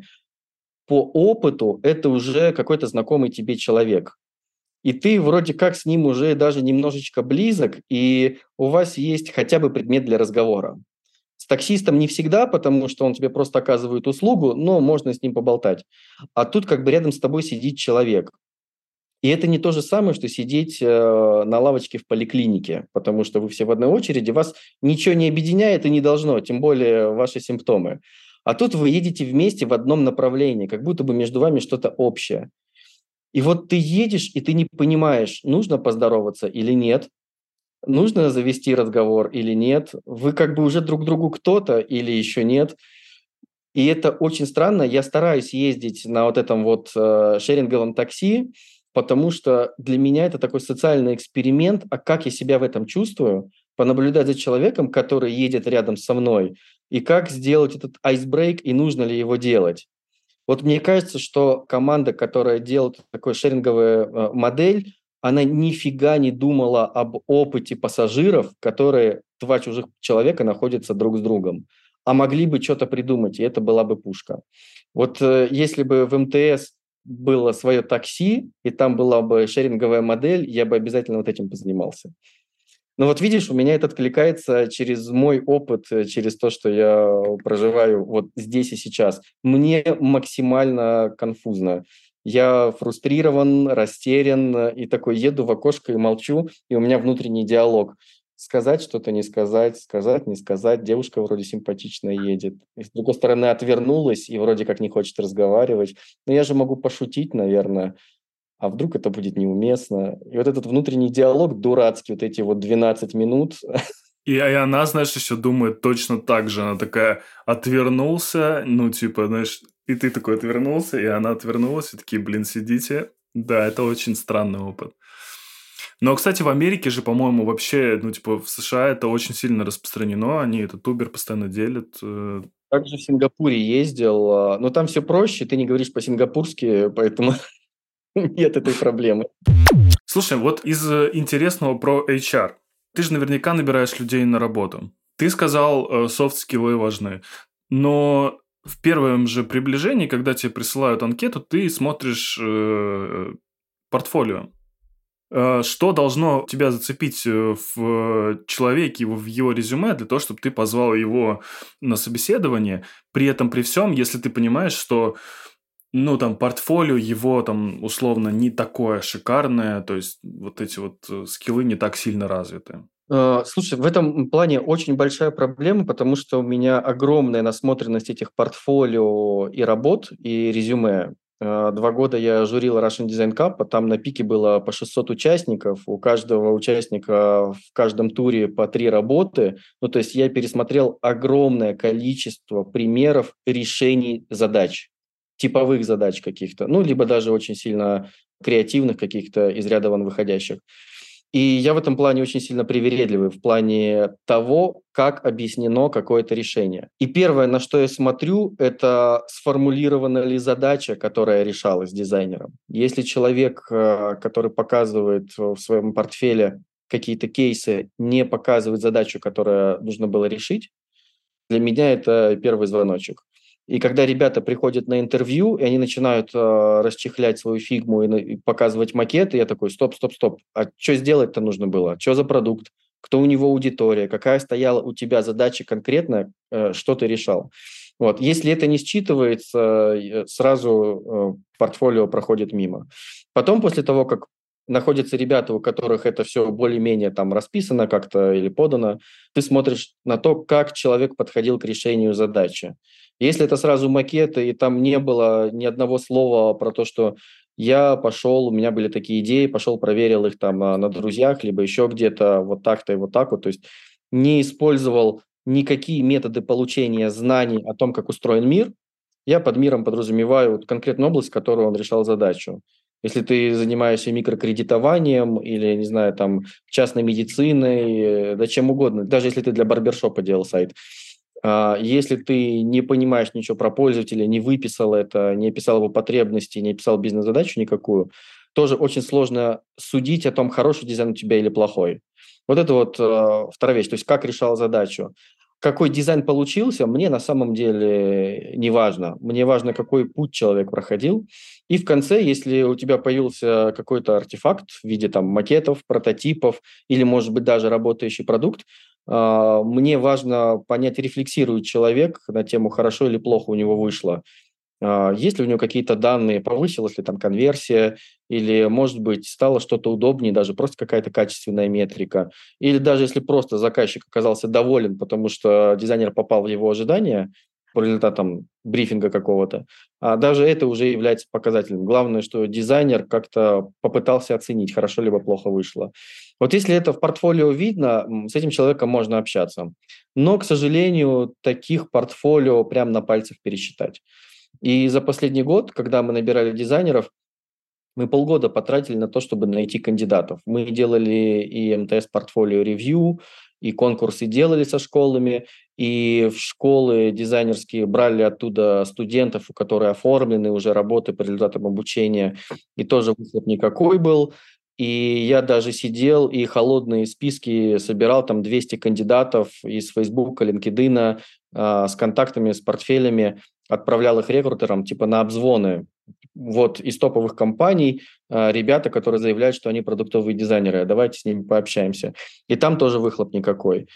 по опыту это уже какой-то знакомый тебе человек и ты вроде как с ним уже даже немножечко близок, и у вас есть хотя бы предмет для разговора. С таксистом не всегда, потому что он тебе просто оказывает услугу, но можно с ним поболтать. А тут как бы рядом с тобой сидит человек. И это не то же самое, что сидеть э, на лавочке в поликлинике, потому что вы все в одной очереди, вас ничего не объединяет и не должно, тем более ваши симптомы. А тут вы едете вместе в одном направлении, как будто бы между вами что-то общее. И вот ты едешь, и ты не понимаешь, нужно поздороваться или нет, нужно завести разговор или нет, вы как бы уже друг другу кто-то или еще нет. И это очень странно. Я стараюсь ездить на вот этом вот э, шеринговом такси, потому что для меня это такой социальный эксперимент, а как я себя в этом чувствую, понаблюдать за человеком, который едет рядом со мной, и как сделать этот айсбрейк, и нужно ли его делать. Вот мне кажется, что команда, которая делает такой шеринговую э, модель, она нифига не думала об опыте пассажиров, которые два чужих человека находятся друг с другом. А могли бы что-то придумать, и это была бы пушка. Вот э, если бы в МТС было свое такси, и там была бы шеринговая модель, я бы обязательно вот этим позанимался. Но вот видишь, у меня это откликается через мой опыт, э, через то, что я проживаю вот здесь и сейчас. Мне максимально конфузно. Я фрустрирован, растерян, и такой еду в окошко и молчу, и у меня внутренний диалог. Сказать что-то, не сказать, сказать, не сказать. Девушка вроде симпатичная едет. И с другой стороны, отвернулась и вроде как не хочет разговаривать. Но я же могу пошутить, наверное а вдруг это будет неуместно. И вот этот внутренний диалог дурацкий, вот эти вот 12 минут. И, и она, знаешь, еще думает точно так же. Она такая отвернулся, ну, типа, знаешь, и ты такой отвернулся, и она отвернулась, и такие, блин, сидите. Да, это очень странный опыт. Но, кстати, в Америке же, по-моему, вообще, ну, типа, в США это очень сильно распространено. Они этот Uber постоянно делят. Э. Также в Сингапуре ездил, а, но там все проще, ты не говоришь по-сингапурски, поэтому (laughs) (laughs) Нет этой проблемы. Слушай, вот из э, интересного про HR. Ты же наверняка набираешь людей на работу. Ты сказал, софт-скиллы важны. Но в первом же приближении, когда тебе присылают анкету, ты смотришь э, портфолио. Э, что должно тебя зацепить э, в человеке, в его резюме, для того, чтобы ты позвал его на собеседование, при этом при всем, если ты понимаешь, что ну, там, портфолио его, там, условно, не такое шикарное, то есть вот эти вот э, скиллы не так сильно развиты. Э, слушай, в этом плане очень большая проблема, потому что у меня огромная насмотренность этих портфолио и работ, и резюме. Э, два года я журил Russian Design Cup, а там на пике было по 600 участников, у каждого участника в каждом туре по три работы. Ну, то есть я пересмотрел огромное количество примеров решений задач типовых задач каких-то, ну, либо даже очень сильно креативных каких-то из ряда вон выходящих. И я в этом плане очень сильно привередливый, в плане того, как объяснено какое-то решение. И первое, на что я смотрю, это сформулирована ли задача, которая решалась дизайнером. Если человек, э, который показывает в своем портфеле какие-то кейсы, не показывает задачу, которая нужно было решить, для меня это первый звоночек. И когда ребята приходят на интервью, и они начинают э, расчехлять свою фигму и, и показывать макеты, я такой, стоп, стоп, стоп, а что сделать-то нужно было? Что за продукт? Кто у него аудитория? Какая стояла у тебя задача конкретно? Э, что ты решал? Вот. Если это не считывается, э, сразу э, портфолио проходит мимо. Потом, после того, как находятся ребята, у которых это все более-менее там расписано как-то или подано, ты смотришь на то, как человек подходил к решению задачи. Если это сразу макеты, и там не было ни одного слова про то, что я пошел, у меня были такие идеи, пошел, проверил их там а, на друзьях, либо еще где-то вот так-то и вот так вот, то есть не использовал никакие методы получения знаний о том, как устроен мир, я под миром подразумеваю конкретную область, в которой он решал задачу. Если ты занимаешься микрокредитованием или, не знаю, там, частной медициной, э, да чем угодно, даже если ты для барбершопа делал сайт, если ты не понимаешь ничего про пользователя, не выписал это, не описал его потребности, не описал бизнес-задачу никакую, тоже очень сложно судить о том, хороший дизайн у тебя или плохой. Вот это вот э, вторая вещь, то есть как решал задачу. Какой дизайн получился, мне на самом деле не важно. Мне важно, какой путь человек проходил. И в конце, если у тебя появился какой-то артефакт в виде там макетов, прототипов или, может быть, даже работающий продукт, а, мне важно понять, рефлексирует человек на тему, хорошо или плохо у него вышло. А, есть ли у него какие-то данные, повысилась ли там конверсия, или, может быть, стало что-то удобнее, даже просто какая-то качественная метрика. Или даже если просто заказчик оказался доволен, потому что дизайнер попал в его ожидания, по результатам брифинга какого-то. А даже это уже является показателем. Главное, что дизайнер как-то попытался оценить, хорошо либо плохо вышло. Вот если это в портфолио видно, с этим человеком можно общаться. Но, к сожалению, таких портфолио прям на пальцах пересчитать. И за последний год, когда мы набирали дизайнеров, мы полгода потратили на то, чтобы найти кандидатов. Мы делали и МТС портфолио ревью, и конкурсы делали со школами, и в школы дизайнерские брали оттуда студентов, у которых оформлены уже работы по результатам обучения, и тоже выхлоп никакой был. И я даже сидел и холодные списки собирал, там 200 кандидатов из Фейсбука, LinkedIn, э, с контактами, с портфелями, отправлял их рекрутерам, типа на обзвоны. вот из топовых компаний э, ребята, которые заявляют, что они продуктовые дизайнеры, давайте с ними пообщаемся. И там тоже выхлоп никакой.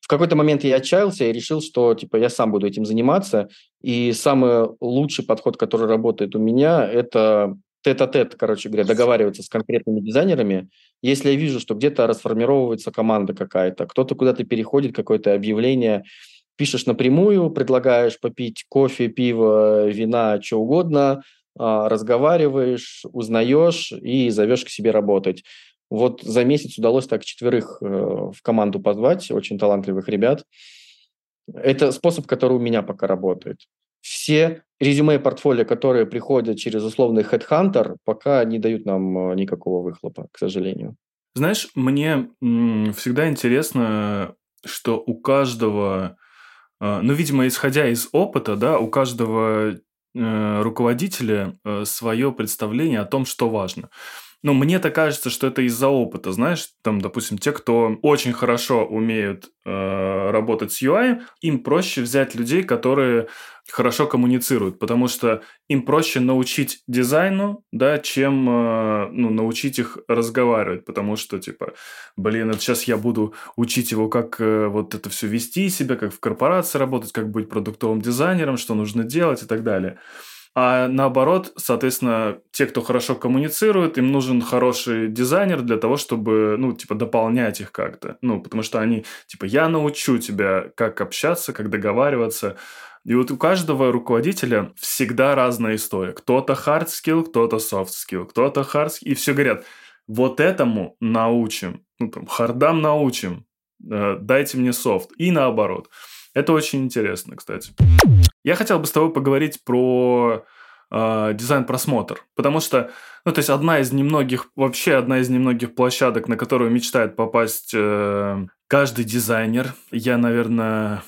В какой-то момент я отчаялся и решил, что типа я сам буду этим заниматься. И самый лучший подход, который работает у меня, это тет-а-тет, короче говоря, договариваться с конкретными дизайнерами. Если я вижу, что где-то расформировывается команда какая-то, кто-то куда-то переходит, какое-то объявление, пишешь напрямую, предлагаешь попить кофе, пиво, вина, что угодно, а, разговариваешь, узнаешь и зовешь к себе работать. Вот за месяц удалось так четверых э, в команду позвать, очень талантливых ребят. Это способ, который у меня пока работает. Все резюме и портфолио, которые приходят через условный headhunter, пока не дают нам э, никакого выхлопа, к сожалению. Знаешь, мне всегда интересно, что у каждого, э, ну, видимо, исходя из опыта, да, у каждого руководителя свое представление о том, что важно. Ну, мне-то кажется, что это из-за опыта, знаешь, там, допустим, те, кто очень хорошо умеют э, работать с UI, им проще взять людей, которые хорошо коммуницируют, потому что им проще научить дизайну, да, чем э, ну, научить их разговаривать, потому что, типа, блин, это сейчас я буду учить его, как э, вот это все вести себя, как в корпорации работать, как быть продуктовым дизайнером, что нужно делать и так далее. А наоборот, соответственно, те, кто хорошо коммуницирует, им нужен хороший дизайнер для того, чтобы, ну, типа, дополнять их как-то. Ну, потому что они, типа, я научу тебя, как общаться, как договариваться. И вот у каждого руководителя всегда разная история. Кто-то hard skill, кто-то soft skill, кто-то hard skill. И все говорят, вот этому научим, ну, там, хардам научим, э, дайте мне софт. И наоборот. Это очень интересно, кстати. Я хотел бы с тобой поговорить про э, дизайн-просмотр, потому что, ну, то есть одна из немногих, вообще одна из немногих площадок, на которую мечтает попасть э, каждый дизайнер. Я, наверное,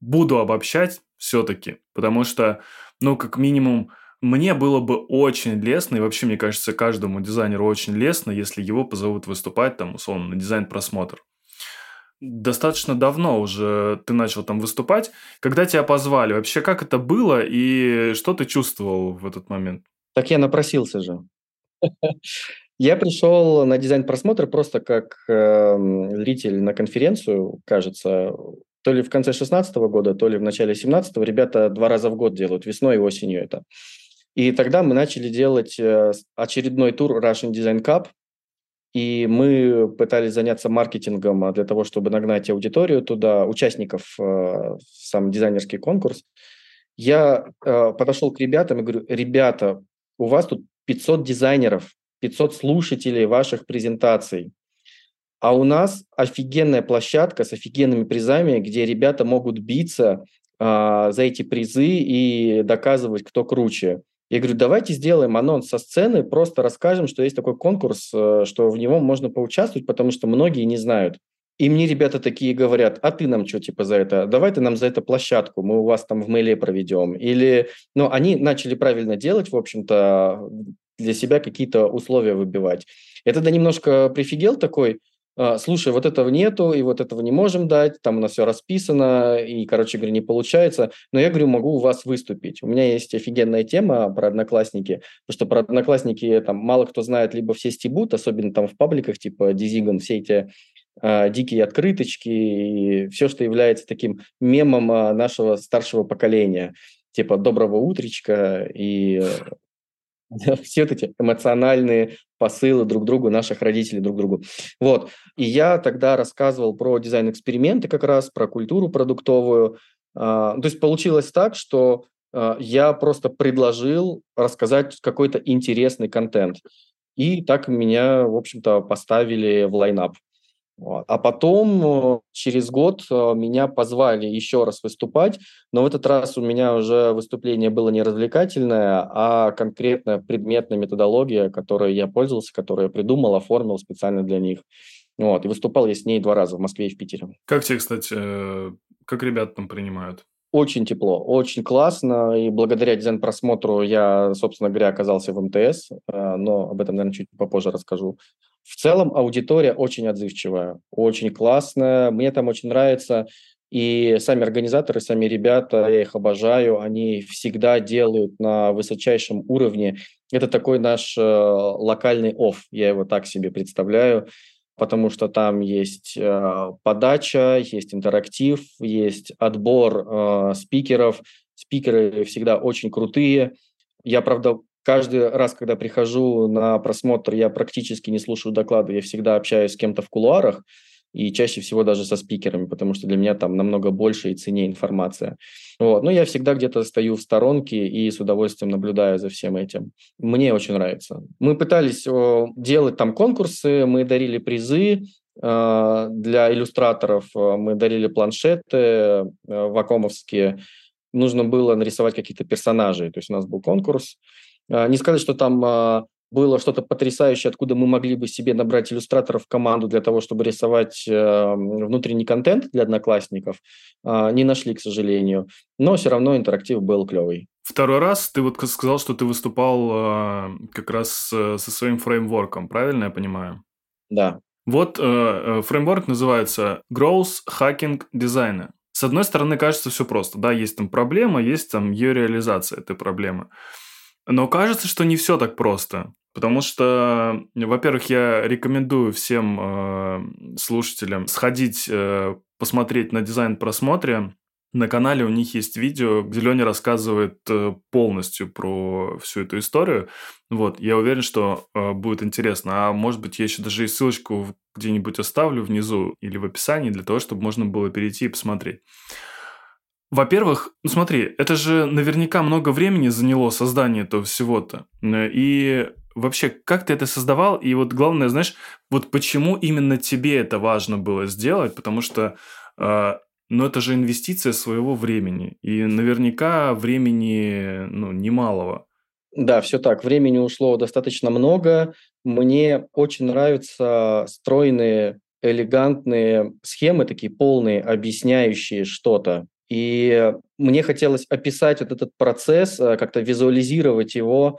буду обобщать все-таки, потому что, ну, как минимум, мне было бы очень лестно, и вообще, мне кажется, каждому дизайнеру очень лестно, если его позовут выступать, там, условно, на дизайн-просмотр достаточно давно уже ты начал там выступать. Когда тебя позвали, вообще как это было и что ты чувствовал в этот момент? Так я напросился же. (laughs) Я пришел на дизайн-просмотр просто как э, зритель на конференцию, кажется, то ли в конце 16 года, то ли в начале 17 -го. Ребята два раза в год делают, весной и осенью это. И тогда мы начали делать э, очередной тур Russian Design Cup, и мы пытались заняться маркетингом а, для того, чтобы нагнать аудиторию туда, участников э, в сам дизайнерский конкурс. Я э, подошел к ребятам и говорю, ребята, у вас тут 500 дизайнеров, 500 слушателей ваших презентаций. А у нас офигенная площадка с офигенными призами, где ребята могут биться э, за эти призы и доказывать, кто круче. Я говорю, давайте сделаем анонс со сцены, просто расскажем, что есть такой конкурс, э, что в него можно поучаствовать, потому что многие не знают. И мне ребята такие говорят, а ты нам что, типа, за это? Давай ты нам за это площадку, мы у вас там в мейле проведем. Или, ну, они начали правильно делать, в общем-то, для себя какие-то условия выбивать. Я тогда немножко прифигел такой, слушай, вот этого нету, и вот этого не можем дать, там у нас все расписано, и, короче говоря, не получается. Но я говорю, могу у вас выступить. У меня есть офигенная тема про одноклассники, потому что про одноклассники там мало кто знает, либо все стебут, особенно там в пабликах, типа Дизиган, все эти э, дикие открыточки и все, что является таким мемом э, нашего старшего поколения, типа «доброго утречка» и все эти эмоциональные посылы друг другу, наших родителей друг другу. Вот. И я тогда рассказывал про дизайн-эксперименты как раз, про культуру продуктовую. А, то есть получилось так, что а, я просто предложил рассказать какой-то интересный контент. И так меня, в общем-то, поставили в лайнап. А потом, э, через год, э, меня позвали еще раз выступать, но в этот раз у меня уже выступление было не развлекательное, а конкретно предметная методология, которой я пользовался, которую я придумал, оформил специально для них. Вот, и выступал я с ней два раза в Москве и в Питере. Как тебе, кстати, э, как ребята там принимают? Очень тепло, очень классно, и благодаря дизайн-просмотру я, собственно говоря, оказался в МТС, но об этом, наверное, чуть попозже расскажу. В целом аудитория очень отзывчивая, очень классная. Мне там очень нравится. И сами организаторы, сами ребята, я их обожаю, они всегда делают на высочайшем уровне. Это такой наш э, локальный офф, я его так себе представляю, потому что там есть э, подача, есть интерактив, есть отбор э, спикеров. Спикеры всегда очень крутые. Я, правда, каждый раз, когда прихожу на просмотр, я практически не слушаю доклады, я всегда общаюсь с кем-то в кулуарах, и чаще всего даже со спикерами, потому что для меня там намного больше и ценнее информация. Вот. Но я всегда где-то стою в сторонке и с удовольствием наблюдаю за всем этим. Мне очень нравится. Мы пытались делать там конкурсы, мы дарили призы, э, для иллюстраторов мы дарили планшеты э, вакомовские. Нужно было нарисовать каких-то персонажей. То есть у нас был конкурс. Не сказать, что там было что-то потрясающее, откуда мы могли бы себе набрать иллюстраторов в команду для того, чтобы рисовать э, внутренний контент для одноклассников, э, не нашли, к сожалению. Но все равно интерактив был клевый. Второй раз ты вот сказал, что ты выступал э, как раз э, со своим фреймворком, правильно я понимаю? Да. Вот э, э фреймворк называется Growth Hacking Design. С одной стороны, кажется все просто. Да, есть там проблема, есть там ее реализация этой проблемы. Но кажется, что не все так просто. Потому что, во-первых, я рекомендую всем э, слушателям сходить, э, посмотреть на дизайн просмотре. На канале у них есть видео, где Леня рассказывает э, полностью про всю эту историю. Вот, я уверен, что э, будет интересно. А может быть, я еще даже и ссылочку где-нибудь оставлю внизу или в описании для того, чтобы можно было перейти и посмотреть. Во-первых, ну смотри, это же наверняка много времени заняло создание этого всего-то. И вообще, как ты это создавал? И вот главное, знаешь, вот почему именно тебе это важно было сделать? Потому что, э, ну, это же инвестиция своего времени. И наверняка времени, ну, немалого. Да, все так. Времени ушло достаточно много. Мне очень нравятся стройные, элегантные схемы, такие полные, объясняющие что-то. И мне хотелось описать вот этот процесс, э, как-то визуализировать его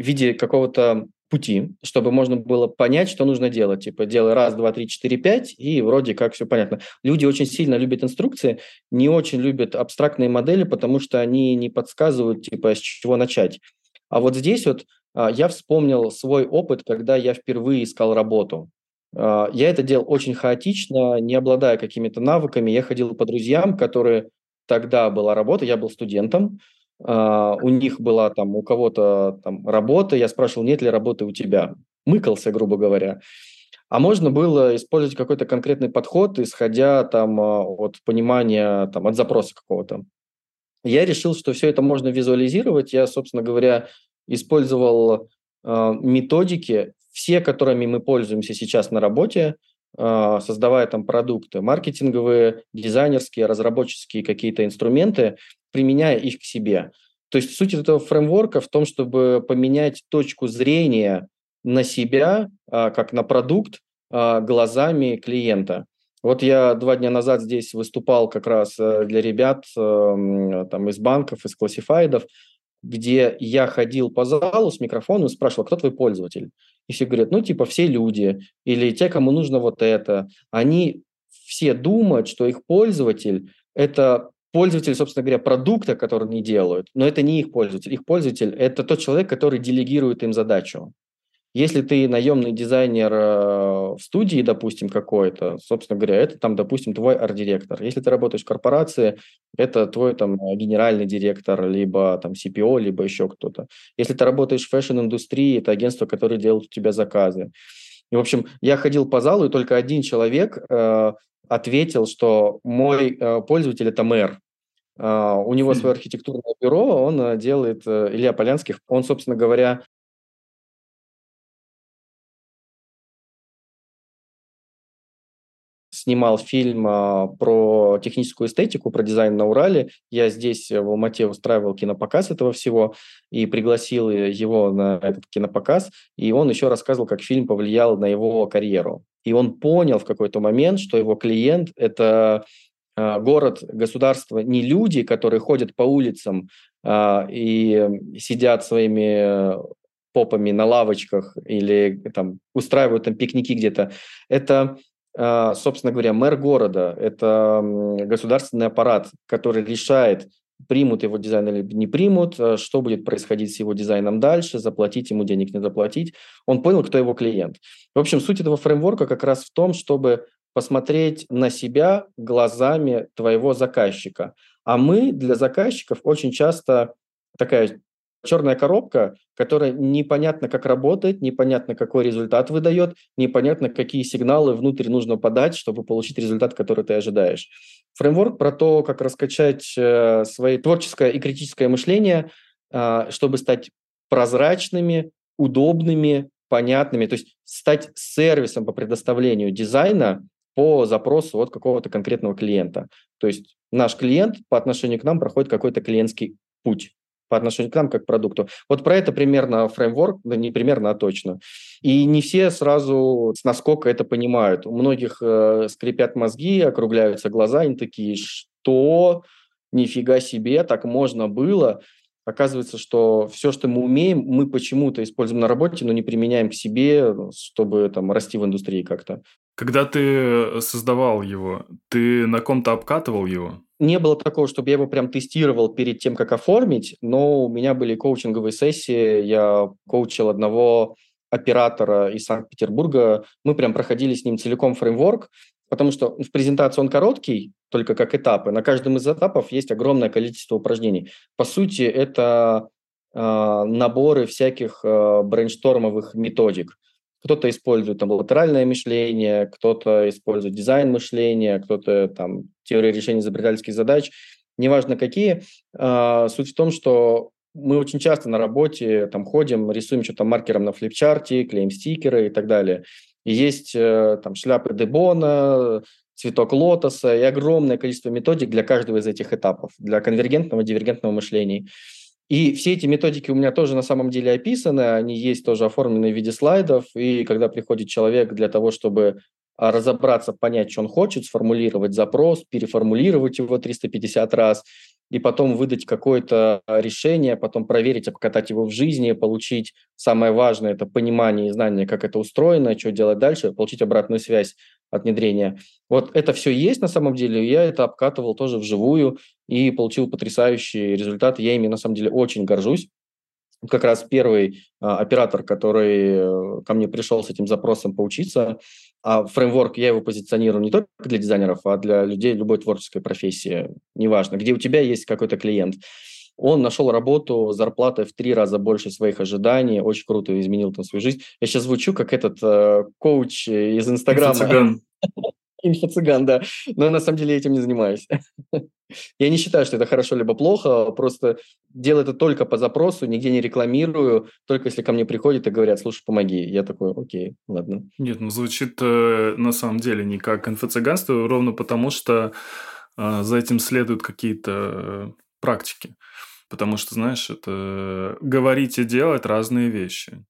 в виде какого-то пути, чтобы можно было понять, что нужно делать. Типа, делай раз, два, три, четыре, пять, и вроде как все понятно. Люди очень сильно любят инструкции, не очень любят абстрактные модели, потому что они не подсказывают, типа, с чего начать. А вот здесь вот а, я вспомнил свой опыт, когда я впервые искал работу. А, я это делал очень хаотично, не обладая какими-то навыками. Я ходил по друзьям, которые тогда была работа, я был студентом, у них была там, у кого-то там работа, я спрашивал, нет ли работы у тебя. Мыкался, грубо говоря. А можно было использовать какой-то конкретный подход, исходя там а, от понимания, там, от запроса какого-то. Я решил, что все это можно визуализировать. Я, собственно говоря, использовал э, методики, все, которыми мы пользуемся сейчас на работе, а, создавая там продукты, маркетинговые, дизайнерские, разработческие какие-то инструменты, применяя их к себе. То есть суть этого фреймворка в том, чтобы поменять точку зрения на себя, а, как на продукт, а, глазами клиента. Вот я два дня назад здесь выступал как раз э, для ребят эм, там, из банков, из классифайдов, где я ходил по залу с микрофоном и спрашивал, кто твой пользователь? И все говорят, ну, типа, все люди, или те, кому нужно вот это. Они все думают, что их пользователь – это пользователь, собственно говоря, продукта, который они делают, но это не их пользователь. Их пользователь – это тот человек, который делегирует им задачу. Если ты наемный дизайнер э, в студии, допустим, какой-то, собственно говоря, это там, допустим, твой арт-директор. Если ты работаешь в корпорации, это твой там генеральный директор, либо там CPO, либо еще кто-то. Если ты работаешь в fashion-индустрии, это агентство, которое делает у тебя заказы. И, в общем, я ходил по залу, и только один человек э, ответил, что мой э, пользователь – это мэр. Э, у него свое архитектурное бюро, он э, делает, э, Илья Полянских, он, собственно говоря, снимал фильм а, про техническую эстетику, про дизайн на Урале. Я здесь э, в Алмате устраивал кинопоказ этого всего и пригласил его на этот кинопоказ. И он еще рассказывал, как фильм повлиял на его карьеру. И он понял в какой-то момент, что его клиент – это а, город, государство, не люди, которые ходят по улицам а, и сидят своими попами на лавочках или там устраивают там пикники где-то. Это собственно говоря, мэр города, это государственный аппарат, который решает, примут его дизайн или не примут, а, что будет происходить с его дизайном дальше, заплатить ему денег, не заплатить. Он понял, кто его клиент. В общем, суть этого фреймворка как раз в том, чтобы посмотреть на себя глазами твоего заказчика. А мы для заказчиков очень часто такая черная коробка, которая непонятно как работает, непонятно какой результат выдает, непонятно какие сигналы внутрь нужно подать, чтобы получить результат, который ты ожидаешь. Фреймворк про то, как раскачать э, свое творческое и критическое мышление, э, чтобы стать прозрачными, удобными, понятными, то есть стать сервисом по предоставлению дизайна по запросу от какого-то конкретного клиента. То есть наш клиент по отношению к нам проходит какой-то клиентский путь по отношению к нам как к продукту. Вот про это примерно фреймворк, да не примерно, а точно. И не все сразу насколько это понимают. У многих э, скрипят мозги, округляются глаза, они такие, что? Нифига себе, так можно было. Оказывается, что все, что мы умеем, мы почему-то используем на работе, но не применяем к себе, чтобы там расти в индустрии как-то. Когда ты создавал его, ты на ком-то обкатывал его? Не было такого, чтобы я его прям тестировал перед тем, как оформить, но у меня были коучинговые сессии, я коучил одного оператора из Санкт-Петербурга, мы прям проходили с ним целиком фреймворк, потому что в презентации он короткий, только как этапы. На каждом из этапов есть огромное количество упражнений. По сути, это э, наборы всяких э, брейнштормовых методик. Кто-то использует там латеральное мышление, кто-то использует дизайн мышления, кто-то там теория решения изобретательских задач, неважно какие. А, суть в том, что мы очень часто на работе там ходим, рисуем что-то маркером на флипчарте, клеим стикеры и так далее. И есть э, там шляпы Дебона, цветок лотоса и огромное количество методик для каждого из этих этапов, для конвергентного, дивергентного мышления. И все эти методики у меня тоже на самом деле описаны, они есть тоже оформлены в виде слайдов, и когда приходит человек для того, чтобы а, разобраться, понять, что он хочет, сформулировать запрос, переформулировать его 350 раз, и потом выдать какое-то решение, потом проверить, обкатать его в жизни, получить самое важное – это понимание и знание, как это устроено, что делать дальше, получить обратную связь от внедрения. Вот это все есть на самом деле, я это обкатывал тоже вживую и получил потрясающие результаты. Я ими на самом деле очень горжусь. Как раз первый а, оператор, который э, ко мне пришел с этим запросом поучиться, а фреймворк я его позиционирую не только для дизайнеров, а для людей любой творческой профессии, неважно, где у тебя есть какой-то клиент. Он нашел работу, зарплатой в три раза больше своих ожиданий, очень круто изменил там свою жизнь. Я сейчас звучу как этот э, коуч из Инстаграма. Инфо-цыган, да. Но я на самом деле этим не занимаюсь. (laughs) я не считаю, что это хорошо либо плохо, просто делаю это только по запросу, нигде не рекламирую, только если ко мне приходят и говорят, слушай, помоги. Я такой, окей, ладно. Нет, ну звучит э, на самом деле не как инфо-цыганство, ровно потому что э, за этим следуют какие-то э, практики. Потому что, знаешь, это говорить и делать разные вещи.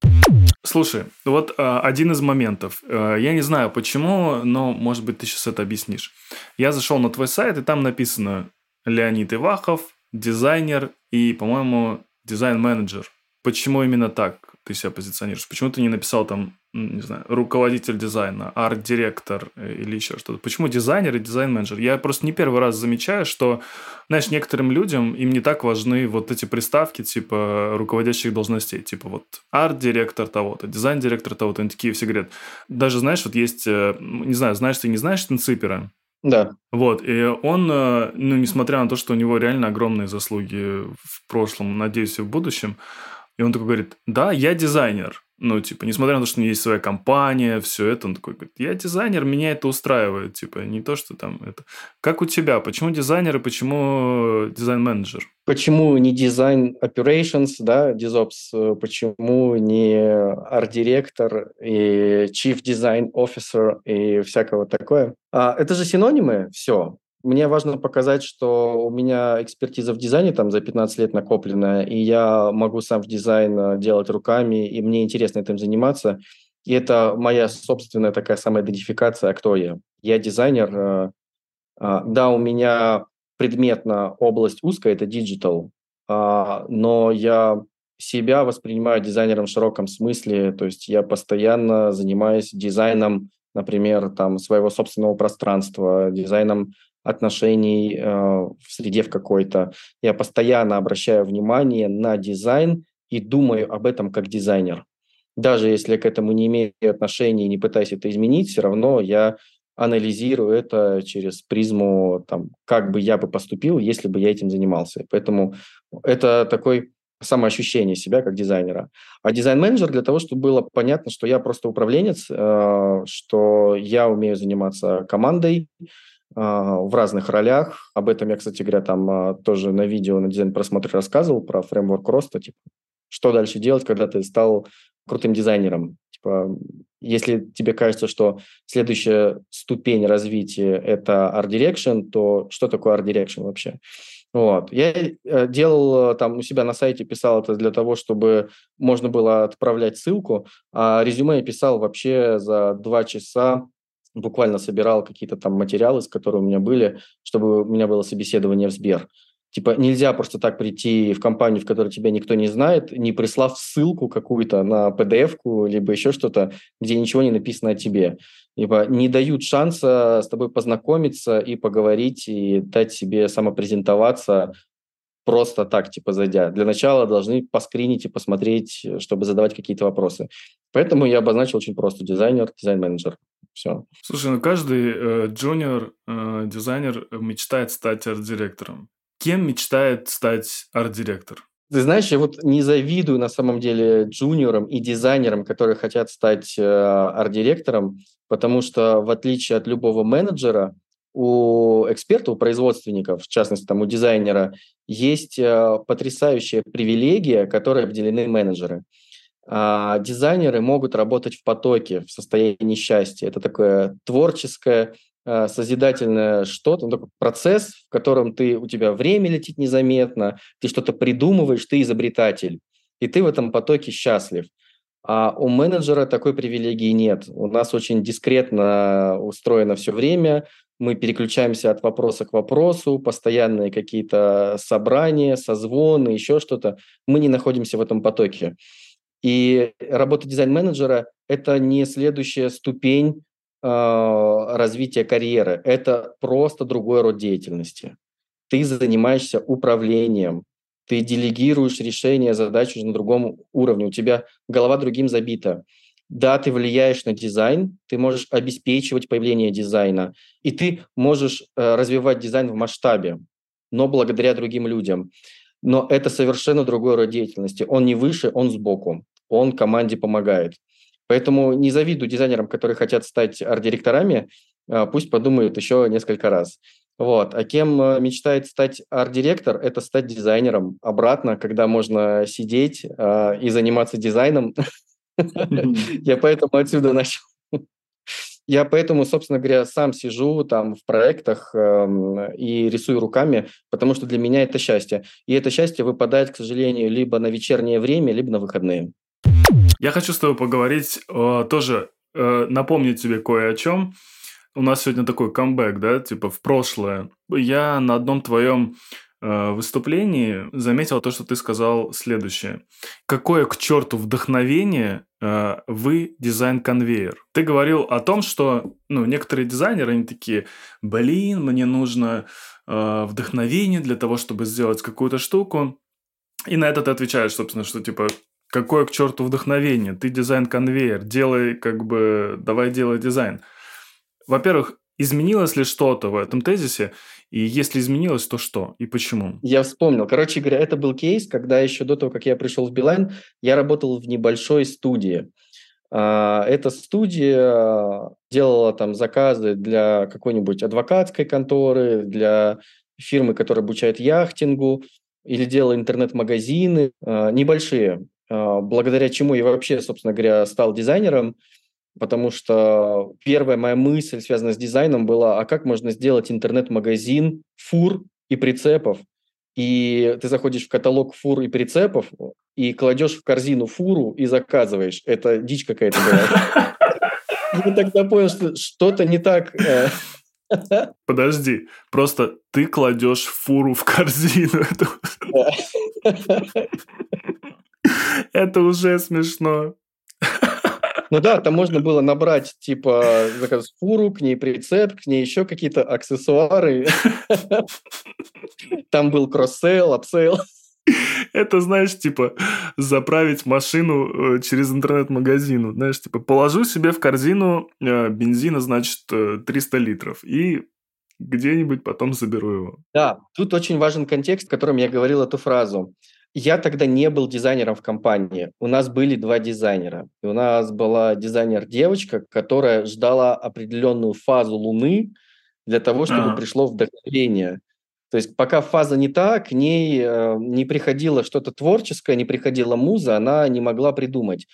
Слушай, вот а, один из моментов. А, я не знаю почему, но, может быть, ты сейчас это объяснишь. Я зашел на твой сайт, и там написано Леонид Ивахов, дизайнер и, по-моему, дизайн-менеджер. Почему именно так ты себя позиционируешь? Почему ты не написал там, не знаю, руководитель дизайна, арт-директор э, или еще что-то? Почему дизайнер и дизайн-менеджер? Я просто не первый раз замечаю, что, знаешь, некоторым людям им не так важны вот эти приставки типа руководящих должностей, типа вот арт-директор того-то, дизайн-директор того-то. Они такие все говорят. Даже, знаешь, вот есть, э, не знаю, знаешь ты, не знаешь Тенципера? Да. Вот, и он, э, ну, несмотря на то, что у него реально огромные заслуги в прошлом, надеюсь, и в будущем, и он такой говорит, да, я дизайнер. Ну, типа, несмотря на то, что у него есть своя компания, все это, он такой говорит, я дизайнер, меня это устраивает. Типа, не то, что там это... Как у тебя? Почему дизайнер и почему дизайн-менеджер? Почему не дизайн operations, да, DizOps? Почему не арт-директор и chief design officer и всякого такое? А, это же синонимы, все. Мне важно показать, что у меня экспертиза в дизайне там за 15 лет накопленная, и я могу сам в дизайн э, делать руками, и мне интересно этим заниматься. И это моя собственная такая самоидентификация, кто я. Я дизайнер. Э, а, да, у меня предметная область узкая, это digital, а, но я себя воспринимаю дизайнером в широком смысле, то есть я постоянно занимаюсь дизайном например, там, своего собственного пространства, дизайном отношений э, в среде в какой-то. Я постоянно обращаю внимание на дизайн и думаю об этом как дизайнер. Даже если я к этому не имею отношения и не пытаюсь это изменить, все равно я анализирую это через призму, там, как бы я бы поступил, если бы я этим занимался. Поэтому это такой самоощущение себя как дизайнера. А дизайн-менеджер для того, чтобы было понятно, что я просто управленец, э, что я умею заниматься командой в разных ролях. Об этом я, кстати говоря, там э, тоже на видео на дизайн-просмотре рассказывал, про фреймворк роста, типа, что дальше делать, когда ты стал крутым дизайнером. Типа, если тебе кажется, что следующая ступень развития – это Art Direction, то что такое Art Direction вообще? Вот. Я э, делал э, там у себя на сайте, писал это для того, чтобы можно было отправлять ссылку, а резюме я писал вообще за два часа, буквально собирал какие-то там материалы, с которые у меня были, чтобы у меня было собеседование в Сбер. Типа нельзя просто так прийти в компанию, в которой тебя никто не знает, не прислав ссылку какую-то на PDF-ку, либо еще что-то, где ничего не написано о тебе. Либо не дают шанса с тобой познакомиться и поговорить, и дать себе самопрезентоваться просто так, типа, зайдя. Для начала должны поскринить и посмотреть, чтобы задавать какие-то вопросы. Поэтому я обозначил очень просто дизайнер, дизайн-менеджер. Все. Слушай, ну каждый э, джуниор э, дизайнер мечтает стать арт-директором. Кем мечтает стать арт-директор? Ты знаешь, я вот не завидую на самом деле джуниорам и дизайнерам, которые хотят стать э, арт-директором, потому что в отличие от любого менеджера, у эксперта, у производственников, в частности, там, у дизайнера, есть э, потрясающая привилегия, которой обделены менеджеры. А дизайнеры могут работать в потоке, в состоянии счастья. Это такое творческое, Э, созидательное что-то, такой процесс, в котором ты, у тебя время летит незаметно, ты что-то придумываешь, ты изобретатель, и ты в этом потоке счастлив. А у менеджера такой привилегии нет. У нас очень дискретно устроено все время, мы переключаемся от вопроса к вопросу, постоянные какие-то собрания, созвоны, еще что-то. Мы не находимся в этом потоке. И работа дизайн-менеджера – это не следующая ступень а, развития карьеры. Это просто другой род деятельности. Ты занимаешься управлением, ты делегируешь решение задач уже на другом уровне, у тебя голова другим забита. Да, ты влияешь на дизайн, ты можешь обеспечивать появление дизайна, и ты можешь э, развивать дизайн в масштабе, но благодаря другим людям. Но это совершенно другой род деятельности. Он не выше, он сбоку. Он команде помогает. Поэтому не завидую дизайнерам, которые хотят стать арт-директорами, а, пусть подумают еще несколько раз. Вот. А кем э, мечтает стать арт-директор, это стать дизайнером. Обратно, когда можно сидеть э, и заниматься дизайном. (laughs) Я поэтому отсюда начал. Я поэтому, собственно говоря, сам сижу там в проектах э, и рисую руками, потому что для меня это счастье. И это счастье выпадает, к сожалению, либо на вечернее время, либо на выходные. Я хочу с тобой поговорить, э, тоже э, напомнить тебе кое о чем. У нас сегодня такой камбэк, да, типа в прошлое. Я на одном твоем э, выступлении заметил то, что ты сказал следующее. Какое к черту вдохновение э, вы дизайн-конвейер? Ты говорил о том, что ну, некоторые дизайнеры, они такие, блин, мне нужно э, вдохновение для того, чтобы сделать какую-то штуку. И на это ты отвечаешь, собственно, что типа Какое к черту вдохновение? Ты дизайн-конвейер, делай как бы, давай делай дизайн. Во-первых, изменилось ли что-то в этом тезисе? И если изменилось, то что и почему? Я вспомнил. Короче говоря, это был кейс, когда еще до того, как я пришел в Билайн, я работал в небольшой студии. А, эта студия делала там заказы для какой-нибудь адвокатской конторы, для фирмы, которая обучает яхтингу, или делала интернет-магазины, а, небольшие. А, благодаря чему я вообще, собственно говоря, стал дизайнером, потому что первая моя мысль, связанная с дизайном, была, а как можно сделать интернет-магазин фур и прицепов? И ты заходишь в каталог фур и прицепов и кладешь в корзину фуру и заказываешь. Это дичь какая-то была. Я тогда понял, что что-то не так. Э. Подожди, просто ты кладешь фуру в корзину. (laughs) Это уже смешно. Ну да, там можно было набрать, типа, заказ фуру, к ней прицеп, к ней еще какие-то аксессуары. (laughs) Там был cross-sale, upsale. Это, знаешь, типа, заправить машину э, через интернет-магазин. Знаешь, типа, положу себе в корзину э, бензина, значит, 300 э, литров. И где-нибудь потом заберу его. Да, тут очень важен контекст, в котором я говорил эту фразу. Я тогда не был дизайнером в компании. У нас были два дизайнера. И у нас была дизайнер-девочка, которая ждала определенную фазу Луны для того, чтобы а. пришло вдохновение. То есть пока фаза не та, к ней э, не приходило что-то творческое, не приходила муза, она не могла придумать.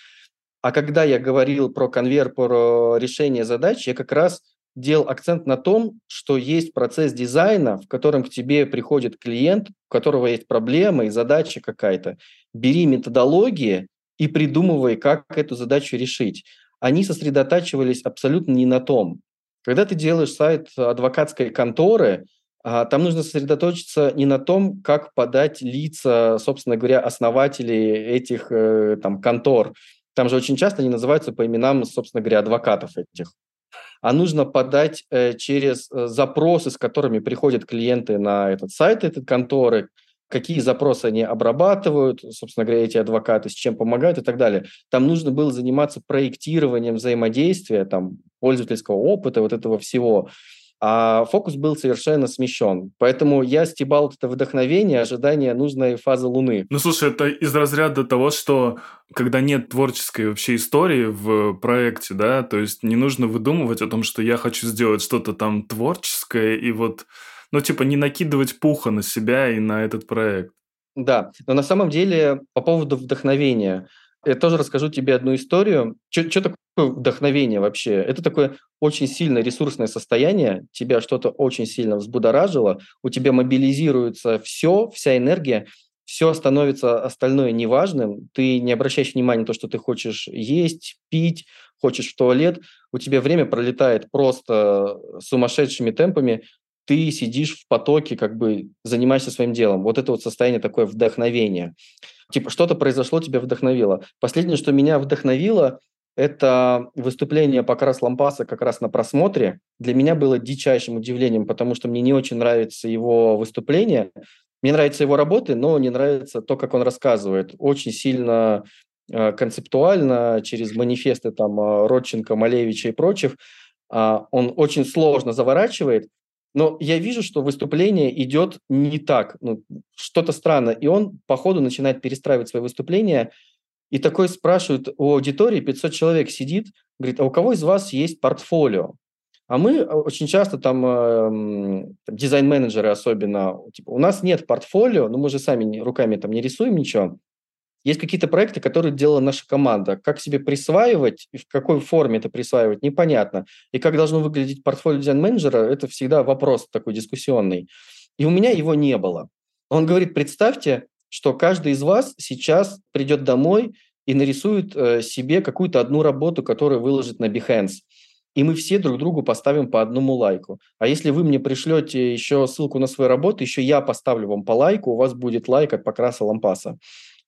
А когда я говорил про конвейер, про решение задач, я как раз делал акцент на том, что есть процесс дизайна, в котором к тебе приходит клиент, у которого есть проблема и задача какая-то. Бери методологии и придумывай, как эту задачу решить. Они сосредотачивались абсолютно не на том. Когда ты делаешь сайт адвокатской конторы, а, там нужно сосредоточиться не на том, как подать лица, собственно говоря, основателей этих э, там контор. Там же очень часто они называются по именам, собственно говоря, адвокатов этих а нужно подать э, через э, запросы, с которыми приходят клиенты на этот сайт этой конторы, какие запросы они обрабатывают, собственно говоря, эти адвокаты, с чем помогают и так далее. Там нужно было заниматься проектированием взаимодействия, там, пользовательского опыта, вот этого всего а фокус был совершенно смещен. Поэтому я стебал это вдохновение, ожидание нужной фазы Луны. Ну, слушай, это из разряда того, что когда нет творческой вообще истории в проекте, да, то есть не нужно выдумывать о том, что я хочу сделать что-то там творческое и вот, ну, типа не накидывать пуха на себя и на этот проект. Да, но на самом деле по поводу вдохновения – я тоже расскажу тебе одну историю. Что такое вдохновение вообще? Это такое очень сильное ресурсное состояние, тебя что-то очень сильно взбудоражило, у тебя мобилизируется все, вся энергия, все становится остальное неважным, ты не обращаешь внимания на то, что ты хочешь есть, пить, хочешь в туалет, у тебя время пролетает просто сумасшедшими темпами, ты сидишь в потоке, как бы занимаешься своим делом. Вот это вот состояние такое вдохновения. Типа что-то произошло, тебя вдохновило. Последнее, что меня вдохновило, это выступление Покрас Лампаса как раз на просмотре. Для меня было дичайшим удивлением, потому что мне не очень нравится его выступление. Мне нравятся его работы, но не нравится то, как он рассказывает. Очень сильно э, концептуально, через манифесты там э, Родченко, Малевича и прочих. Э, он очень сложно заворачивает, но я вижу, что выступление идет не так, ну, что-то странно. И он по ходу начинает перестраивать свои выступления. И такой спрашивает у аудитории, 500 человек сидит, говорит, а у кого из вас есть портфолио? А мы очень часто там, э, дизайн-менеджеры особенно, типа, у нас нет портфолио, но мы же сами руками там не рисуем ничего. Есть какие-то проекты, которые делала наша команда. Как себе присваивать и в какой форме это присваивать, непонятно. И как должно выглядеть портфолио дизайн-менеджера, это всегда вопрос такой дискуссионный. И у меня его не было. Он говорит, представьте, что каждый из вас сейчас придет домой и нарисует э, себе какую-то одну работу, которую выложит на Behance. И мы все друг другу поставим по одному лайку. А если вы мне пришлете еще ссылку на свою работу, еще я поставлю вам по лайку, у вас будет лайк от Покраса Лампаса.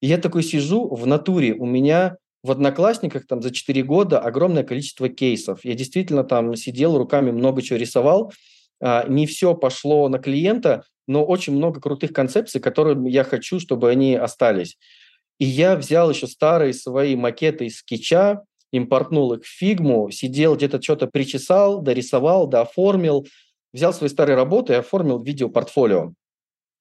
И я такой сижу в натуре, у меня в Одноклассниках там за 4 года огромное количество кейсов. Я действительно там сидел, руками много чего рисовал. А, не все пошло на клиента, но очень много крутых концепций, которые я хочу, чтобы они остались. И я взял еще старые свои макеты из скетча, импортнул их в фигму, сидел где-то что-то причесал, дорисовал, дооформил, взял свои старые работы и оформил видеопортфолио.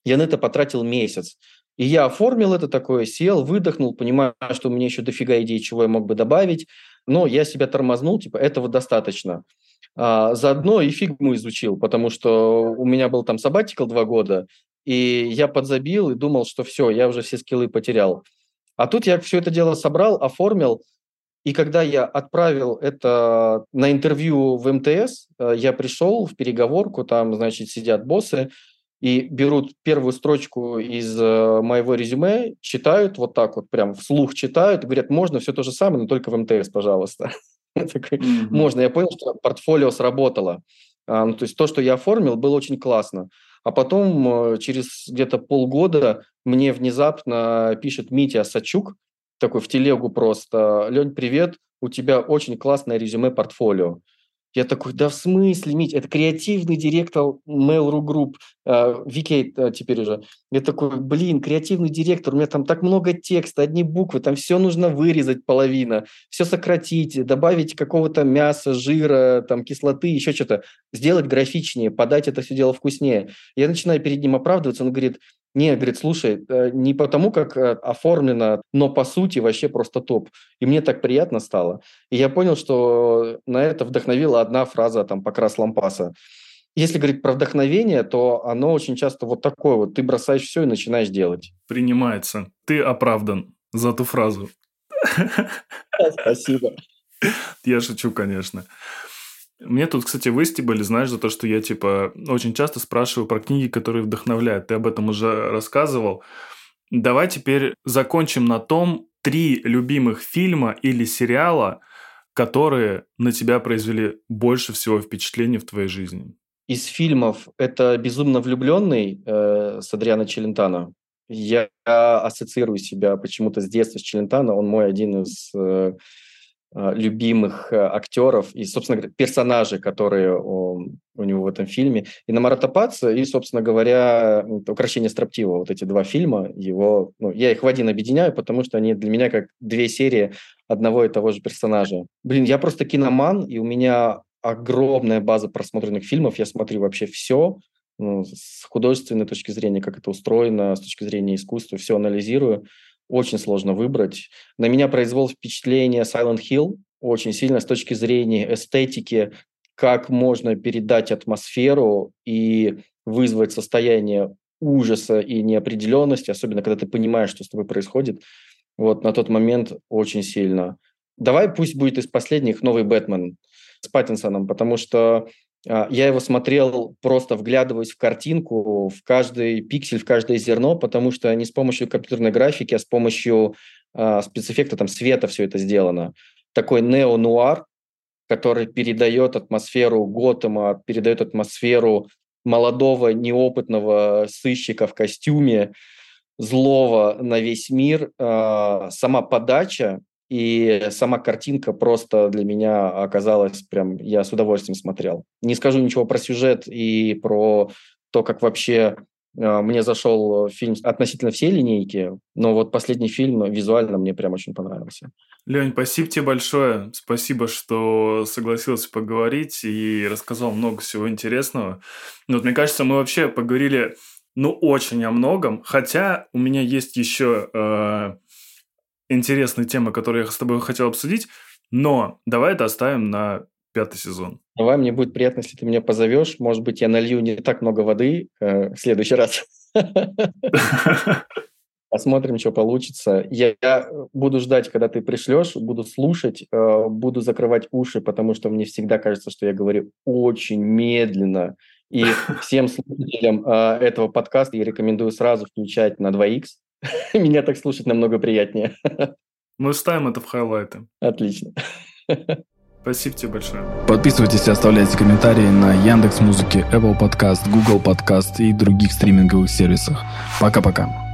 Я на это потратил месяц. И я оформил это такое, сел, выдохнул, понимая, что у меня еще дофига идей, чего я мог бы добавить, но я себя тормознул, типа, этого достаточно. А, заодно и фигму изучил, потому что у меня был там сабатикл два года, и я подзабил и думал, что все, я уже все скиллы потерял. А тут я все это дело собрал, оформил, и когда я отправил это на интервью в МТС, э, я пришел в переговорку, там, значит, сидят боссы, и берут первую строчку из э, моего резюме, читают вот так вот, прям вслух читают, говорят, можно все то же самое, но только в МТС, пожалуйста. (laughs) Можно. Я понял, что портфолио сработало. А, ну, то есть то, что я оформил, было очень классно. А потом, э, через где-то полгода, мне внезапно пишет Митя Сачук, такой в телегу просто, Лень, привет, у тебя очень классное резюме портфолио. Я такой, да в смысле, Мить, это креативный директор Mail.ru Group, э, VK э, теперь уже. Я такой, блин, креативный директор, у меня там так много текста, одни буквы, там все нужно вырезать половина, все сократить, добавить какого-то мяса, жира, там кислоты, еще что-то, сделать графичнее, подать это все дело вкуснее. Я начинаю перед ним оправдываться, он говорит, не, говорит, слушай, э, не потому, как э, оформлено, но по сути вообще просто топ. И мне так приятно стало. И я понял, что на это вдохновила одна фраза там «покрас лампаса». Если говорить про вдохновение, то оно очень часто вот такое вот. Ты бросаешь все и начинаешь делать. Принимается. Ты оправдан за ту фразу. Спасибо. Я шучу, конечно. Мне тут, кстати, выстебали, знаешь, за то, что я, типа, очень часто спрашиваю про книги, которые вдохновляют. Ты об этом уже рассказывал. Давай теперь закончим на том, три любимых фильма или сериала, которые на тебя произвели больше всего впечатлений в твоей жизни. Из фильмов это «Безумно влюбленный» э, с Адриано Челентано. Я ассоциирую себя почему-то с детства с Челентано. Он мой один из Э, любимых э, актеров и, собственно говоря, персонажей, которые у, у него в этом фильме. И на Марата Паца, и, собственно говоря, «Украшение строптивого». Вот эти два фильма, его, ну, я их в один объединяю, потому что они для меня как две серии одного и того же персонажа. Блин, я просто киноман, и у меня огромная база просмотренных фильмов, я смотрю вообще все, ну, с художественной точки зрения, как это устроено, с точки зрения искусства, все анализирую очень сложно выбрать. На меня произвел впечатление Silent Hill очень сильно с точки зрения эстетики, как можно передать атмосферу и вызвать состояние ужаса и неопределенности, особенно когда ты понимаешь, что с тобой происходит. Вот на тот момент очень сильно. Давай пусть будет из последних новый Бэтмен с Паттинсоном, потому что я его смотрел просто вглядываясь в картинку, в каждый пиксель, в каждое зерно, потому что не с помощью компьютерной графики, а с помощью э, спецэффекта, там, света все это сделано. Такой нео-нуар, который передает атмосферу Готэма, передает атмосферу молодого, неопытного сыщика в костюме, злого на весь мир. Э, сама подача и сама картинка просто для меня оказалась прям, я с удовольствием смотрел. Не скажу ничего про сюжет и про то, как вообще э, мне зашел фильм относительно всей линейки, но вот последний фильм визуально мне прям очень понравился. Лень, спасибо тебе большое. Спасибо, что согласился поговорить и рассказал много всего интересного. Ну, вот, мне кажется, мы вообще поговорили, ну, очень о многом, хотя у меня есть еще э, интересные темы, которые я с тобой хотел обсудить, но давай это оставим на пятый сезон. Давай, мне будет приятно, если ты меня позовешь. Может быть, я налью не так много воды э, в следующий раз. (laughs) Посмотрим, что получится. Я, я буду ждать, когда ты пришлешь, буду слушать, э, буду закрывать уши, потому что мне всегда кажется, что я говорю очень медленно. И (laughs) всем слушателям э, этого подкаста я рекомендую сразу включать на 2х, (laughs) Меня так слушать намного приятнее. (laughs) Мы вставим это в хайлайты. Отлично. (laughs) Спасибо тебе большое. Подписывайтесь и оставляйте комментарии на Яндекс Музыке, Apple Podcast, Google Podcast и других стриминговых сервисах. Пока-пока.